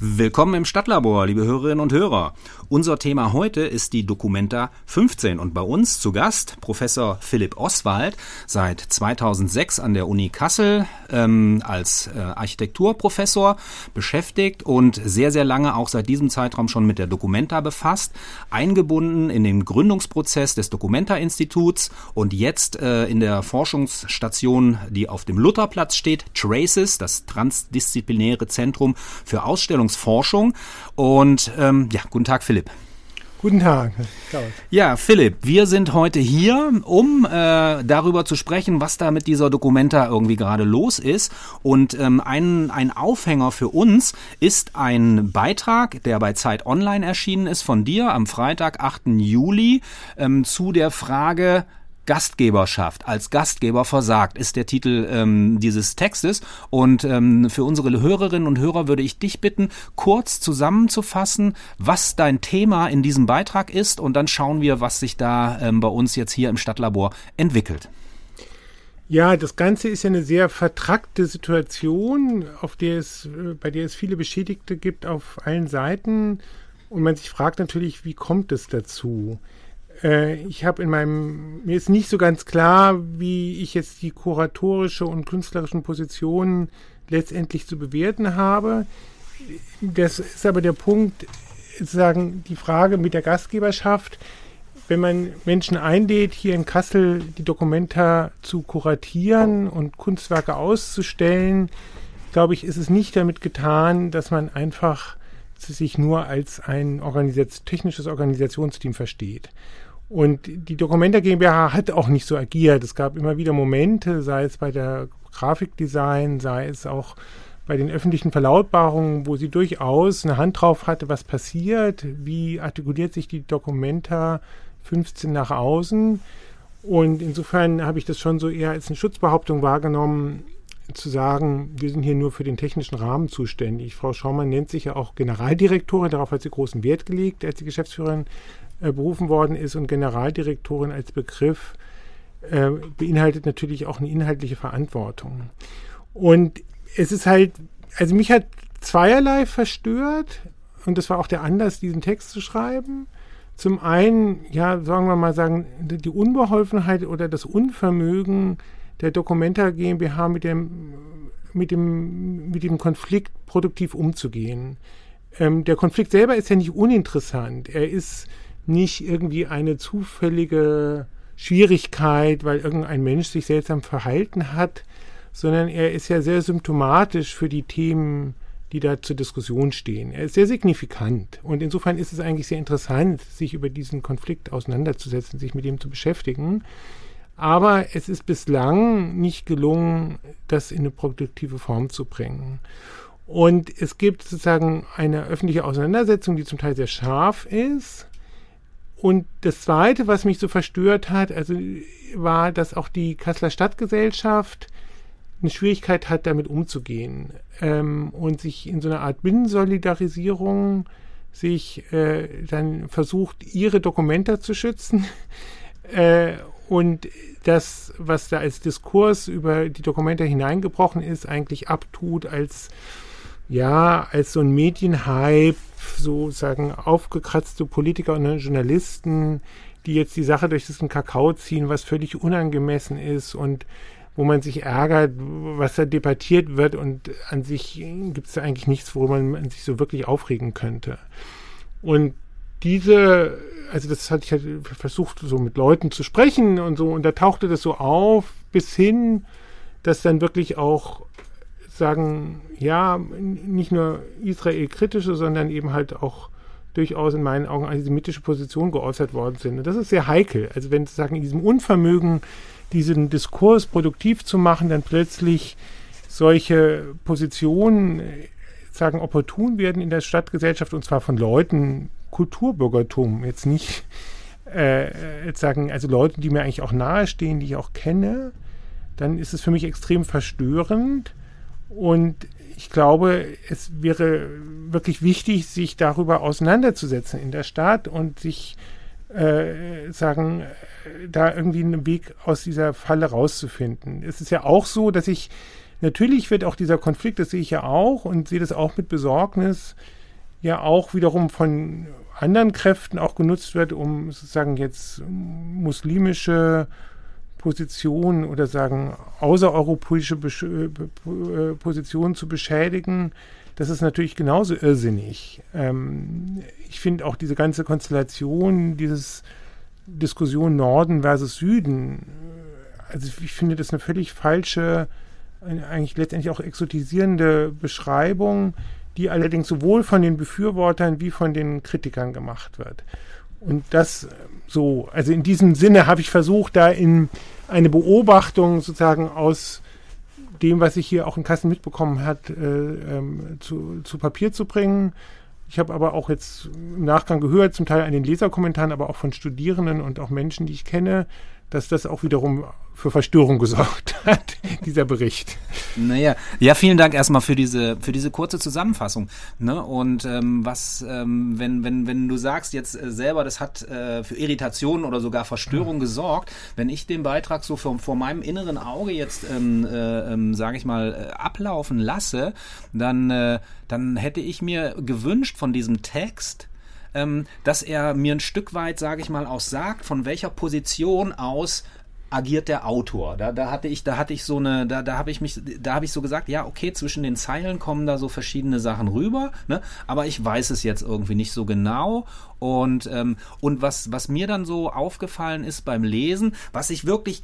Willkommen im Stadtlabor, liebe Hörerinnen und Hörer. Unser Thema heute ist die Documenta 15 und bei uns zu Gast Professor Philipp Oswald, seit 2006 an der Uni Kassel ähm, als äh, Architekturprofessor beschäftigt und sehr, sehr lange auch seit diesem Zeitraum schon mit der Documenta befasst, eingebunden in den Gründungsprozess des Documenta-Instituts und jetzt äh, in der Forschungsstation, die auf dem Lutherplatz steht, Traces, das transdisziplinäre Zentrum für Ausstellungsforschung. Und ähm, ja, guten Tag, Philipp. Guten Tag. Ja, Philipp, wir sind heute hier, um äh, darüber zu sprechen, was da mit dieser Dokumenta irgendwie gerade los ist. Und ähm, ein, ein Aufhänger für uns ist ein Beitrag, der bei Zeit Online erschienen ist von dir am Freitag, 8. Juli, ähm, zu der Frage, Gastgeberschaft, als Gastgeber versagt, ist der Titel ähm, dieses Textes. Und ähm, für unsere Hörerinnen und Hörer würde ich dich bitten, kurz zusammenzufassen, was dein Thema in diesem Beitrag ist. Und dann schauen wir, was sich da ähm, bei uns jetzt hier im Stadtlabor entwickelt. Ja, das Ganze ist ja eine sehr vertrackte Situation, auf der es, äh, bei der es viele Beschädigte gibt auf allen Seiten. Und man sich fragt natürlich, wie kommt es dazu? Äh, ich habe in meinem, mir ist nicht so ganz klar, wie ich jetzt die kuratorische und künstlerischen Positionen letztendlich zu bewerten habe. Das ist aber der Punkt, sozusagen die Frage mit der Gastgeberschaft. Wenn man Menschen einlädt, hier in Kassel die Dokumenta zu kuratieren und Kunstwerke auszustellen, glaube ich, ist es nicht damit getan, dass man einfach sich nur als ein Organisation, technisches Organisationsteam versteht. Und die Documenta GmbH hat auch nicht so agiert. Es gab immer wieder Momente, sei es bei der Grafikdesign, sei es auch bei den öffentlichen Verlautbarungen, wo sie durchaus eine Hand drauf hatte, was passiert, wie artikuliert sich die Documenta 15 nach außen. Und insofern habe ich das schon so eher als eine Schutzbehauptung wahrgenommen, zu sagen, wir sind hier nur für den technischen Rahmen zuständig. Frau Schaumann nennt sich ja auch Generaldirektorin, darauf hat sie großen Wert gelegt, als sie Geschäftsführerin berufen worden ist und Generaldirektorin als Begriff äh, beinhaltet natürlich auch eine inhaltliche Verantwortung. Und es ist halt, also mich hat zweierlei verstört und das war auch der Anlass, diesen Text zu schreiben. Zum einen, ja, sagen wir mal sagen, die Unbeholfenheit oder das Unvermögen der Documenta GmbH mit dem, mit dem, mit dem Konflikt produktiv umzugehen. Ähm, der Konflikt selber ist ja nicht uninteressant. Er ist nicht irgendwie eine zufällige Schwierigkeit, weil irgendein Mensch sich seltsam verhalten hat, sondern er ist ja sehr symptomatisch für die Themen, die da zur Diskussion stehen. Er ist sehr signifikant und insofern ist es eigentlich sehr interessant, sich über diesen Konflikt auseinanderzusetzen, sich mit ihm zu beschäftigen. Aber es ist bislang nicht gelungen, das in eine produktive Form zu bringen. Und es gibt sozusagen eine öffentliche Auseinandersetzung, die zum Teil sehr scharf ist, und das Zweite, was mich so verstört hat, also war, dass auch die Kasseler Stadtgesellschaft eine Schwierigkeit hat, damit umzugehen. Ähm, und sich in so einer Art Binnensolidarisierung sich äh, dann versucht, ihre Dokumente zu schützen. Äh, und das, was da als Diskurs über die Dokumente hineingebrochen ist, eigentlich abtut als ja, als so ein Medienhype, sozusagen aufgekratzte Politiker und Journalisten, die jetzt die Sache durch diesen Kakao ziehen, was völlig unangemessen ist und wo man sich ärgert, was da debattiert wird und an sich gibt es da eigentlich nichts, worüber man sich so wirklich aufregen könnte. Und diese, also das hatte ich halt versucht, so mit Leuten zu sprechen und so, und da tauchte das so auf, bis hin, dass dann wirklich auch sagen, ja, nicht nur Israel-kritische, sondern eben halt auch durchaus in meinen Augen antisemitische Positionen geäußert worden sind. Und das ist sehr heikel. Also wenn sozusagen in diesem Unvermögen, diesen Diskurs produktiv zu machen, dann plötzlich solche Positionen sagen opportun werden in der Stadtgesellschaft und zwar von Leuten Kulturbürgertum, jetzt nicht äh, jetzt sagen, also Leuten, die mir eigentlich auch nahestehen, die ich auch kenne, dann ist es für mich extrem verstörend und ich glaube, es wäre wirklich wichtig, sich darüber auseinanderzusetzen in der Stadt und sich äh, sagen, da irgendwie einen Weg aus dieser Falle rauszufinden. Es ist ja auch so, dass ich natürlich wird auch dieser Konflikt, das sehe ich ja auch und sehe das auch mit Besorgnis, ja auch wiederum von anderen Kräften auch genutzt wird, um sozusagen jetzt muslimische Positionen oder sagen außereuropäische Besch äh, äh, Positionen zu beschädigen. Das ist natürlich genauso irrsinnig. Ähm, ich finde auch diese ganze Konstellation, dieses Diskussion Norden versus Süden, äh, also ich finde das eine völlig falsche, eigentlich letztendlich auch exotisierende Beschreibung die allerdings sowohl von den Befürwortern wie von den Kritikern gemacht wird. Und das so, also in diesem Sinne habe ich versucht, da in eine Beobachtung sozusagen aus dem, was ich hier auch in Kassen mitbekommen hat, äh, ähm, zu, zu Papier zu bringen. Ich habe aber auch jetzt im Nachgang gehört, zum Teil an den Leserkommentaren, aber auch von Studierenden und auch Menschen, die ich kenne, dass das auch wiederum für Verstörung gesorgt hat, dieser Bericht. Naja, ja, vielen Dank erstmal für diese, für diese kurze Zusammenfassung. Ne? Und ähm, was, ähm, wenn, wenn, wenn du sagst jetzt äh, selber, das hat äh, für Irritationen oder sogar Verstörung gesorgt, wenn ich den Beitrag so vor, vor meinem inneren Auge jetzt, ähm, äh, ähm, sage ich mal, äh, ablaufen lasse, dann, äh, dann hätte ich mir gewünscht von diesem Text, ähm, dass er mir ein Stück weit, sage ich mal, auch sagt, von welcher Position aus agiert der Autor. Da, da hatte ich, da hatte ich so eine, da, da habe ich mich, da habe ich so gesagt, ja, okay, zwischen den Zeilen kommen da so verschiedene Sachen rüber, ne? Aber ich weiß es jetzt irgendwie nicht so genau. Und, ähm, und was, was mir dann so aufgefallen ist beim Lesen, was ich wirklich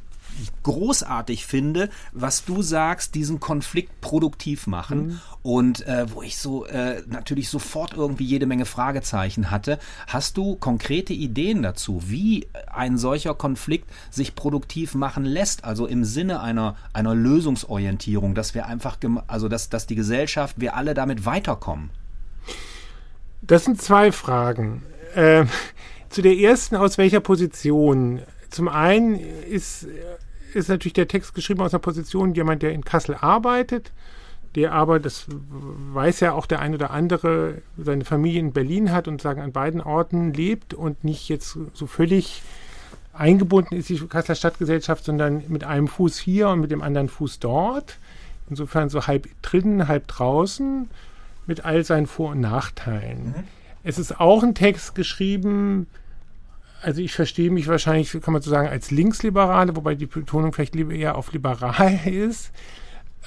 großartig finde, was du sagst, diesen Konflikt produktiv machen. Mhm. Und äh, wo ich so äh, natürlich sofort irgendwie jede Menge Fragezeichen hatte. Hast du konkrete Ideen dazu, wie ein solcher Konflikt sich produktiv machen lässt? Also im Sinne einer, einer Lösungsorientierung, dass wir einfach, also dass, dass die Gesellschaft, wir alle damit weiterkommen? Das sind zwei Fragen. Äh, zu der ersten, aus welcher Position? Zum einen ist ist natürlich der Text geschrieben aus einer Position, jemand, der in Kassel arbeitet, der aber, das weiß ja auch der ein oder andere, seine Familie in Berlin hat und sagen an beiden Orten lebt und nicht jetzt so völlig eingebunden ist, die Kasseler Stadtgesellschaft, sondern mit einem Fuß hier und mit dem anderen Fuß dort. Insofern so halb drinnen, halb draußen, mit all seinen Vor- und Nachteilen. Mhm. Es ist auch ein Text geschrieben, also ich verstehe mich wahrscheinlich, kann man so sagen, als Linksliberale, wobei die Betonung vielleicht eher auf liberal ist,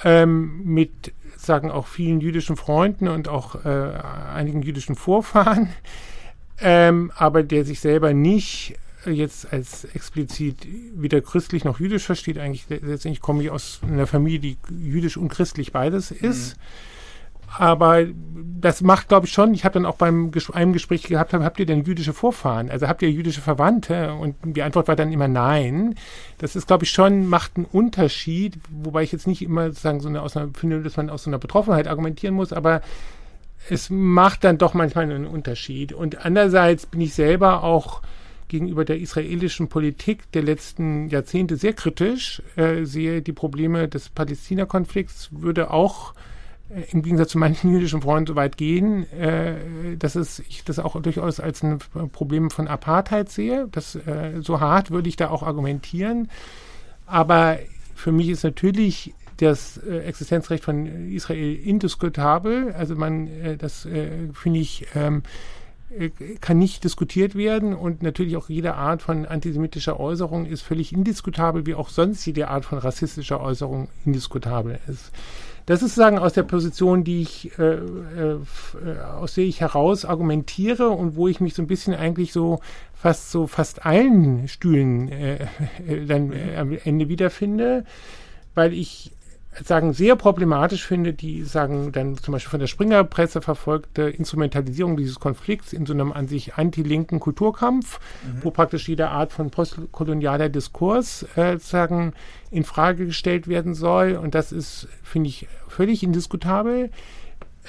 ähm, mit, sagen auch vielen jüdischen Freunden und auch äh, einigen jüdischen Vorfahren, ähm, aber der sich selber nicht jetzt als explizit weder christlich noch jüdisch versteht. Eigentlich letztendlich komme ich aus einer Familie, die jüdisch und christlich beides ist. Mhm. Aber das macht, glaube ich, schon, ich habe dann auch beim einem Gespräch gehabt, habt ihr denn jüdische Vorfahren? Also habt ihr jüdische Verwandte? Und die Antwort war dann immer nein. Das ist, glaube ich, schon, macht einen Unterschied, wobei ich jetzt nicht immer sozusagen so eine, aus einer, finde, dass man aus so einer Betroffenheit argumentieren muss, aber es macht dann doch manchmal einen Unterschied. Und andererseits bin ich selber auch gegenüber der israelischen Politik der letzten Jahrzehnte sehr kritisch, äh, sehe die Probleme des Palästina-Konflikts, würde auch im Gegensatz zu manchen jüdischen Freunden so weit gehen, äh, dass es, ich das auch durchaus als ein Problem von Apartheid sehe. Das, äh, so hart würde ich da auch argumentieren. Aber für mich ist natürlich das äh, Existenzrecht von Israel indiskutabel. Also man, äh, das äh, finde ich, ähm, kann nicht diskutiert werden und natürlich auch jede Art von antisemitischer Äußerung ist völlig indiskutabel, wie auch sonst jede Art von rassistischer Äußerung indiskutabel ist. Das ist sozusagen aus der Position, die ich, äh, äh, aus der ich heraus argumentiere und wo ich mich so ein bisschen eigentlich so fast so fast allen Stühlen äh, äh dann äh, am Ende wiederfinde, weil ich sagen, sehr problematisch finde, die sagen dann zum Beispiel von der Springerpresse verfolgte Instrumentalisierung dieses Konflikts in so einem an sich anti-linken Kulturkampf, mhm. wo praktisch jede Art von postkolonialer Diskurs äh, sagen in Frage gestellt werden soll. Und das ist, finde ich, völlig indiskutabel.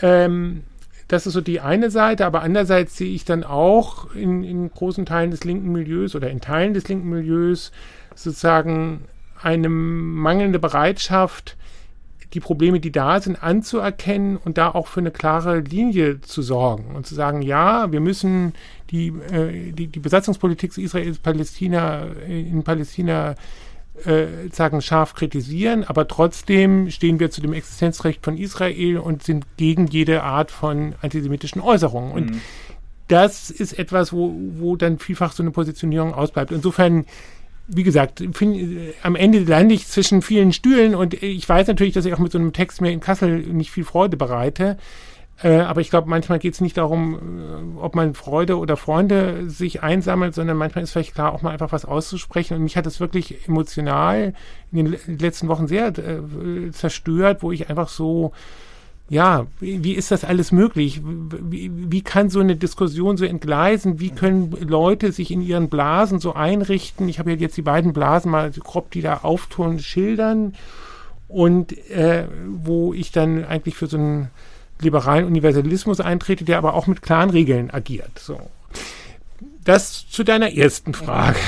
Ähm, das ist so die eine Seite, aber andererseits sehe ich dann auch in, in großen Teilen des linken Milieus oder in Teilen des linken Milieus sozusagen eine mangelnde Bereitschaft, die Probleme, die da sind, anzuerkennen und da auch für eine klare Linie zu sorgen und zu sagen, ja, wir müssen die, äh, die, die Besatzungspolitik Israels Palästina äh, in Palästina äh, sagen, scharf kritisieren, aber trotzdem stehen wir zu dem Existenzrecht von Israel und sind gegen jede Art von antisemitischen Äußerungen. Und mhm. das ist etwas, wo, wo dann vielfach so eine Positionierung ausbleibt. Insofern wie gesagt, find, am Ende lande ich zwischen vielen Stühlen und ich weiß natürlich, dass ich auch mit so einem Text mir in Kassel nicht viel Freude bereite. Äh, aber ich glaube, manchmal geht es nicht darum, äh, ob man Freude oder Freunde sich einsammelt, sondern manchmal ist vielleicht klar, auch mal einfach was auszusprechen. Und mich hat es wirklich emotional in den letzten Wochen sehr äh, zerstört, wo ich einfach so, ja, wie, ist das alles möglich? Wie, wie kann so eine Diskussion so entgleisen? Wie können Leute sich in ihren Blasen so einrichten? Ich habe ja jetzt die beiden Blasen mal grob, die da auftun, schildern. Und äh, wo ich dann eigentlich für so ein liberalen Universalismus eintrete, der aber auch mit klaren Regeln agiert. So. Das zu deiner ersten Frage. Ja,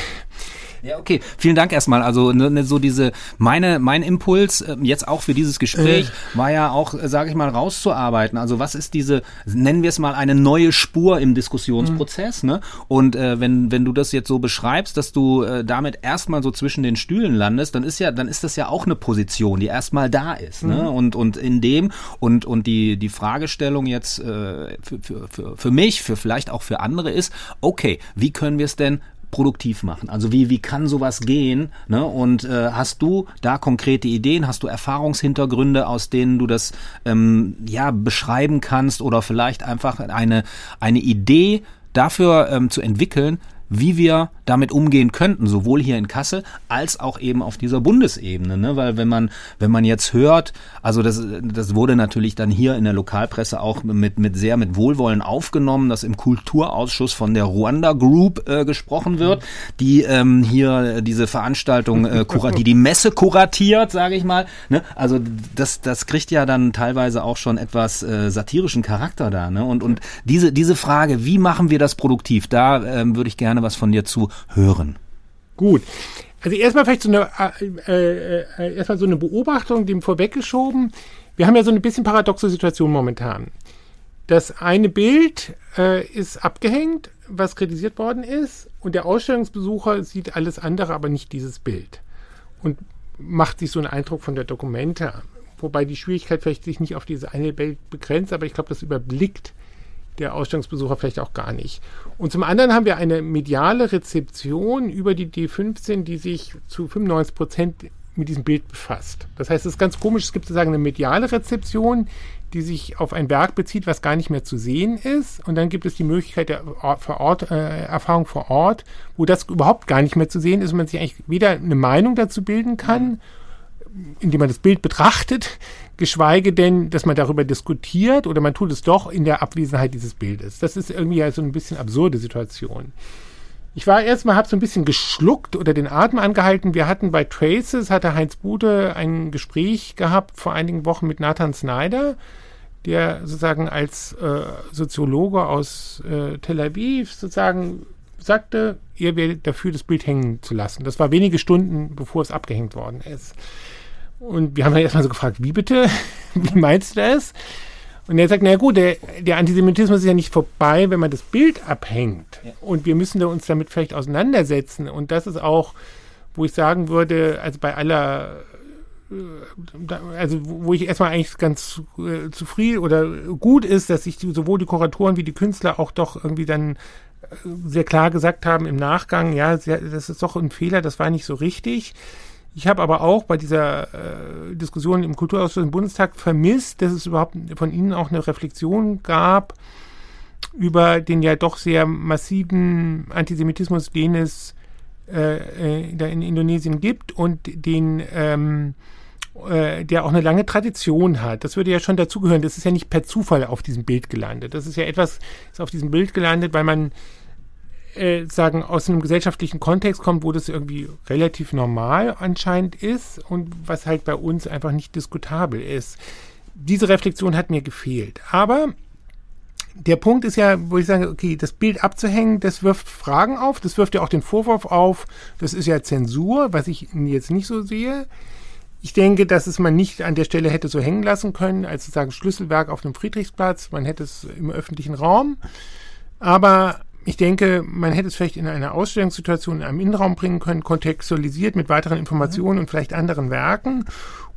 okay. Vielen Dank erstmal. Also ne, ne, so diese meine mein Impuls äh, jetzt auch für dieses Gespräch äh. war ja auch, äh, sage ich mal, rauszuarbeiten. Also was ist diese nennen wir es mal eine neue Spur im Diskussionsprozess, mhm. ne? Und äh, wenn wenn du das jetzt so beschreibst, dass du äh, damit erstmal so zwischen den Stühlen landest, dann ist ja dann ist das ja auch eine Position, die erstmal da ist, ne? mhm. ne? Und und in dem und und die die Fragestellung jetzt äh, für, für, für, für mich, für vielleicht auch für andere ist, okay, wie können wir es denn produktiv machen? Also wie, wie kann sowas gehen? Ne? Und äh, hast du da konkrete Ideen? Hast du Erfahrungshintergründe, aus denen du das ähm, ja beschreiben kannst oder vielleicht einfach eine, eine Idee dafür ähm, zu entwickeln, wie wir damit umgehen könnten, sowohl hier in Kassel als auch eben auf dieser Bundesebene. Ne? Weil wenn man, wenn man jetzt hört, also das, das wurde natürlich dann hier in der Lokalpresse auch mit, mit sehr mit Wohlwollen aufgenommen, dass im Kulturausschuss von der Ruanda Group äh, gesprochen wird, die ähm, hier diese Veranstaltung, äh, die die Messe kuratiert, sage ich mal. Ne? Also das, das kriegt ja dann teilweise auch schon etwas äh, satirischen Charakter da. Ne? Und, und diese, diese Frage, wie machen wir das produktiv, da ähm, würde ich gerne was von dir zu hören. Gut. Also erstmal vielleicht so eine, äh, äh, äh, erstmal so eine Beobachtung, dem vorweggeschoben. Wir haben ja so ein bisschen paradoxe Situation momentan. Das eine Bild äh, ist abgehängt, was kritisiert worden ist, und der Ausstellungsbesucher sieht alles andere, aber nicht dieses Bild. Und macht sich so einen Eindruck von der Dokumente. Wobei die Schwierigkeit vielleicht sich nicht auf diese eine Bild begrenzt, aber ich glaube, das überblickt der Ausstellungsbesucher vielleicht auch gar nicht. Und zum anderen haben wir eine mediale Rezeption über die D15, die sich zu 95 Prozent mit diesem Bild befasst. Das heißt, es ist ganz komisch, es gibt sozusagen eine mediale Rezeption, die sich auf ein Werk bezieht, was gar nicht mehr zu sehen ist. Und dann gibt es die Möglichkeit der vor Ort, äh, Erfahrung vor Ort, wo das überhaupt gar nicht mehr zu sehen ist und man sich eigentlich weder eine Meinung dazu bilden kann, indem man das Bild betrachtet, geschweige denn, dass man darüber diskutiert oder man tut es doch in der Abwesenheit dieses Bildes. Das ist irgendwie ja so ein bisschen absurde Situation. Ich war erstmal, habe so ein bisschen geschluckt oder den Atem angehalten. Wir hatten bei Traces, hatte Heinz Bude ein Gespräch gehabt vor einigen Wochen mit Nathan Snyder, der sozusagen als äh, Soziologe aus äh, Tel Aviv sozusagen sagte, ihr werdet dafür, das Bild hängen zu lassen. Das war wenige Stunden, bevor es abgehängt worden ist. Und wir haben dann erstmal so gefragt, wie bitte? wie meinst du das? Und er sagt, na gut, der, der, Antisemitismus ist ja nicht vorbei, wenn man das Bild abhängt. Ja. Und wir müssen da uns damit vielleicht auseinandersetzen. Und das ist auch, wo ich sagen würde, also bei aller, äh, also wo ich erstmal eigentlich ganz äh, zufrieden oder gut ist, dass sich die, sowohl die Kuratoren wie die Künstler auch doch irgendwie dann äh, sehr klar gesagt haben im Nachgang, ja, das ist doch ein Fehler, das war nicht so richtig. Ich habe aber auch bei dieser äh, Diskussion im Kulturausschuss im Bundestag vermisst, dass es überhaupt von Ihnen auch eine Reflexion gab über den ja doch sehr massiven Antisemitismus, den es äh, äh in Indonesien gibt und den ähm, äh, der auch eine lange Tradition hat. Das würde ja schon dazugehören. Das ist ja nicht per Zufall auf diesem Bild gelandet. Das ist ja etwas, ist auf diesem Bild gelandet, weil man äh, sagen, aus einem gesellschaftlichen Kontext kommt, wo das irgendwie relativ normal anscheinend ist und was halt bei uns einfach nicht diskutabel ist. Diese Reflexion hat mir gefehlt. Aber der Punkt ist ja, wo ich sage, okay, das Bild abzuhängen, das wirft Fragen auf, das wirft ja auch den Vorwurf auf, das ist ja Zensur, was ich jetzt nicht so sehe. Ich denke, dass es man nicht an der Stelle hätte so hängen lassen können, als sozusagen Schlüsselwerk auf dem Friedrichsplatz. Man hätte es im öffentlichen Raum. Aber ich denke, man hätte es vielleicht in einer Ausstellungssituation in einem Innenraum bringen können, kontextualisiert mit weiteren Informationen und vielleicht anderen Werken.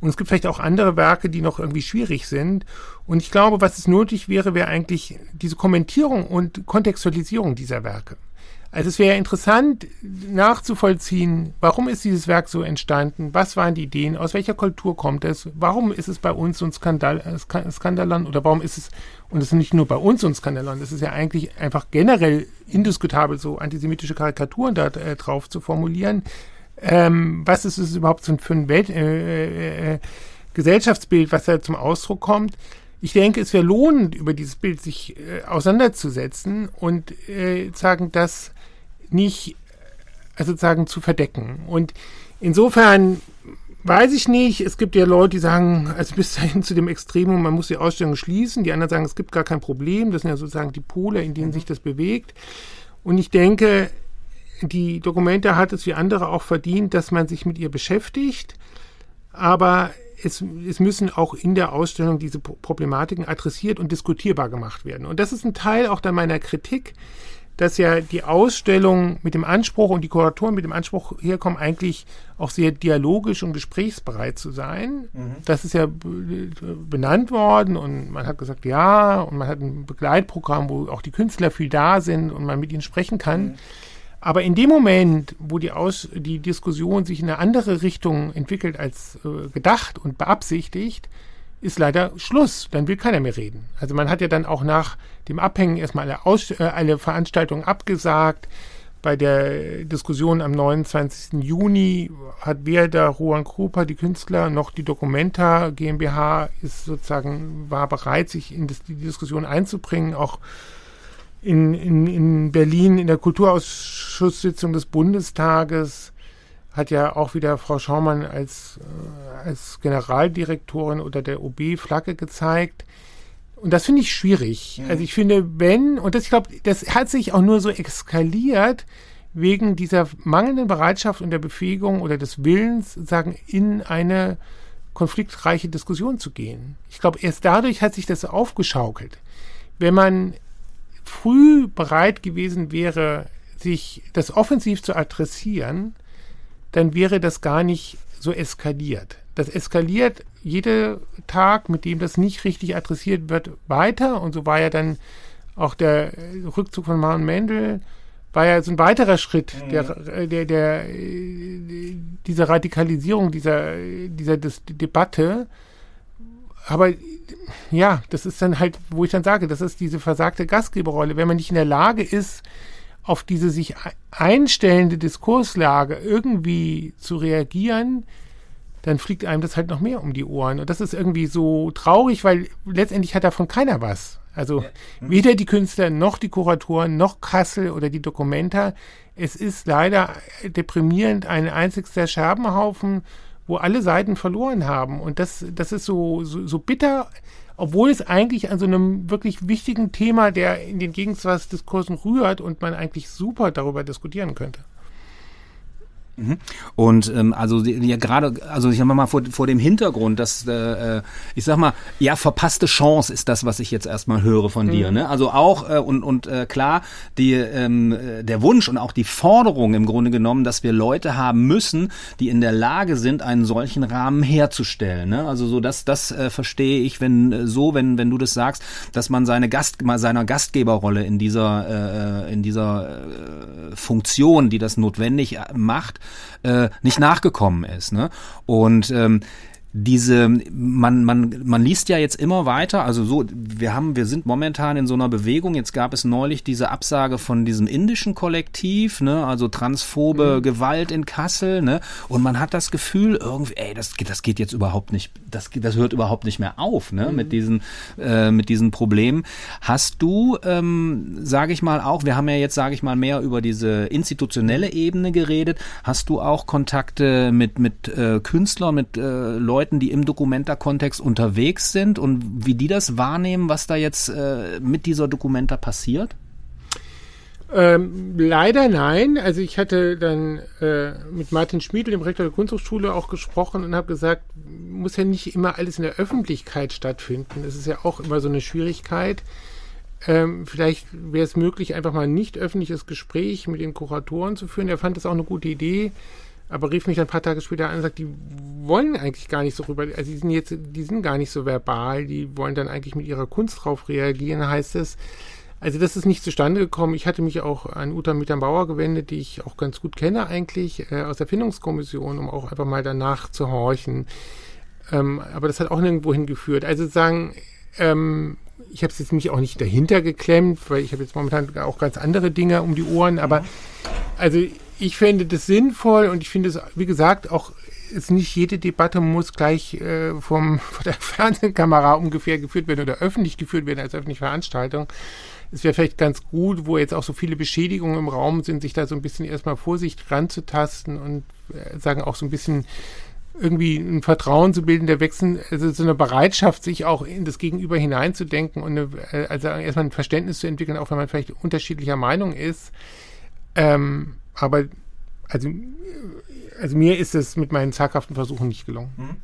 Und es gibt vielleicht auch andere Werke, die noch irgendwie schwierig sind. Und ich glaube, was es nötig wäre, wäre eigentlich diese Kommentierung und Kontextualisierung dieser Werke. Also es wäre interessant nachzuvollziehen, warum ist dieses Werk so entstanden, was waren die Ideen, aus welcher Kultur kommt es, warum ist es bei uns so ein Skandal, äh, Skandalon oder warum ist es, und es ist nicht nur bei uns ein Skandalon, es ist ja eigentlich einfach generell indiskutabel, so antisemitische Karikaturen da äh, drauf zu formulieren. Ähm, was ist es überhaupt für ein Welt, äh, äh, äh, Gesellschaftsbild, was da zum Ausdruck kommt? ich denke, es wäre lohnend, über dieses Bild sich äh, auseinanderzusetzen und äh, sagen, das nicht also sozusagen zu verdecken. Und insofern weiß ich nicht, es gibt ja Leute, die sagen, also bis dahin zu dem Extremum, man muss die Ausstellung schließen. Die anderen sagen, es gibt gar kein Problem. Das sind ja sozusagen die Pole, in denen sich das bewegt. Und ich denke, die Dokumente hat es wie andere auch verdient, dass man sich mit ihr beschäftigt. Aber es, es müssen auch in der Ausstellung diese Problematiken adressiert und diskutierbar gemacht werden. Und das ist ein Teil auch dann meiner Kritik, dass ja die Ausstellung mit dem Anspruch und die Kuratoren mit dem Anspruch herkommen, eigentlich auch sehr dialogisch und gesprächsbereit zu sein. Mhm. Das ist ja benannt worden und man hat gesagt, ja, und man hat ein Begleitprogramm, wo auch die Künstler viel da sind und man mit ihnen sprechen kann. Mhm. Aber in dem Moment, wo die, Aus die Diskussion sich in eine andere Richtung entwickelt als äh, gedacht und beabsichtigt, ist leider Schluss. Dann will keiner mehr reden. Also man hat ja dann auch nach dem Abhängen erstmal alle, Aus äh, alle Veranstaltungen abgesagt. Bei der Diskussion am 29. Juni hat weder Rohan Krupa, die Künstler, noch die Documenta GmbH ist sozusagen, war bereit, sich in die Diskussion einzubringen, auch in, in, in Berlin in der Kulturausschusssitzung des Bundestages hat ja auch wieder Frau Schaumann als, äh, als Generaldirektorin oder der OB Flagge gezeigt. Und das finde ich schwierig. Mhm. Also ich finde, wenn, und das, ich glaube, das hat sich auch nur so eskaliert wegen dieser mangelnden Bereitschaft und der Befähigung oder des Willens, sagen, in eine konfliktreiche Diskussion zu gehen. Ich glaube, erst dadurch hat sich das aufgeschaukelt. Wenn man früh bereit gewesen wäre, sich das offensiv zu adressieren, dann wäre das gar nicht so eskaliert. Das eskaliert jeden Tag, mit dem das nicht richtig adressiert wird, weiter. Und so war ja dann auch der Rückzug von Maren Mendel, war ja so ein weiterer Schritt mhm. der, der, der, dieser Radikalisierung dieser, dieser Debatte. Aber ja, das ist dann halt, wo ich dann sage, das ist diese versagte Gastgeberrolle. Wenn man nicht in der Lage ist, auf diese sich einstellende Diskurslage irgendwie zu reagieren, dann fliegt einem das halt noch mehr um die Ohren. Und das ist irgendwie so traurig, weil letztendlich hat davon keiner was. Also ja. hm. weder die Künstler noch die Kuratoren noch Kassel oder die Dokumenta. Es ist leider deprimierend ein einzigster Scherbenhaufen, wo alle Seiten verloren haben. Und das, das ist so, so, so bitter, obwohl es eigentlich an so einem wirklich wichtigen Thema, der in den Gegenwartsdiskursen rührt und man eigentlich super darüber diskutieren könnte. Mhm. Und ähm, also ja gerade, also ich sag mal vor, vor dem Hintergrund, dass äh, ich sag mal, ja verpasste Chance ist das, was ich jetzt erstmal höre von mhm. dir. Ne? Also auch äh, und und äh, klar die ähm, der Wunsch und auch die Forderung im Grunde genommen, dass wir Leute haben müssen, die in der Lage sind, einen solchen Rahmen herzustellen. Ne? Also so das das äh, verstehe ich, wenn äh, so wenn wenn du das sagst, dass man seine Gast mal seiner Gastgeberrolle in dieser äh, in dieser äh, Funktion, die das notwendig macht äh, nicht nachgekommen ist. Ne? Und ähm, diese, man, man, man liest ja jetzt immer weiter, also so, wir haben, wir sind momentan in so einer Bewegung, jetzt gab es neulich diese Absage von diesem indischen Kollektiv, ne, also transphobe mhm. Gewalt in Kassel, ne, und man hat das Gefühl, irgendwie, ey, das, das geht jetzt überhaupt nicht, das, das hört überhaupt nicht mehr auf, ne, mhm. mit diesen, äh, mit diesen Problemen. Hast du, ähm, sage ich mal auch, wir haben ja jetzt, sage ich mal, mehr über diese institutionelle Ebene geredet, hast du auch Kontakte mit, mit äh, Künstlern, mit äh, Leuten, Leuten, die im Dokumenta-Kontext unterwegs sind und wie die das wahrnehmen, was da jetzt äh, mit dieser Dokumenta passiert? Ähm, leider nein. Also ich hatte dann äh, mit Martin Schmiedl, dem Rektor der Kunsthochschule, auch gesprochen und habe gesagt, muss ja nicht immer alles in der Öffentlichkeit stattfinden. Das ist ja auch immer so eine Schwierigkeit. ähm, vielleicht wäre es möglich, einfach mal ein nicht öffentliches Gespräch mit den Kuratoren zu führen. Er fand das auch eine gute Idee, aber rief mich ein paar Tage später an und sagt, die wollen eigentlich gar nicht so rüber, also die sind jetzt, die sind gar nicht so verbal, die wollen dann eigentlich mit ihrer Kunst drauf reagieren, heißt es. Also das ist nicht zustande gekommen. Ich hatte mich auch an Uta Mitternbauer gewendet, die ich auch ganz gut kenne eigentlich, äh, aus der Findungskommission, um auch einfach mal danach zu horchen. Ähm, aber das hat auch nirgendwo hingeführt. Also sagen, ähm, ich habe es jetzt mich auch nicht dahinter geklemmt, weil ich habe jetzt momentan auch ganz andere Dinge um die Ohren, aber also ich fände das sinnvoll und ich finde es, wie gesagt, auch ist nicht jede Debatte muss gleich äh, vom, von der Fernsehkamera ungefähr geführt werden oder öffentlich geführt werden als öffentliche Veranstaltung. Es wäre vielleicht ganz gut, wo jetzt auch so viele Beschädigungen im Raum sind, sich da so ein bisschen erstmal Vorsicht ranzutasten und äh, sagen auch so ein bisschen irgendwie ein Vertrauen zu bilden, der wechseln, also so eine Bereitschaft, sich auch in das Gegenüber hineinzudenken und eine, äh, also erstmal ein Verständnis zu entwickeln, auch wenn man vielleicht unterschiedlicher Meinung ist. Ähm, aber also also mir ist es mit meinen zaghaften Versuchen nicht gelungen. Mhm.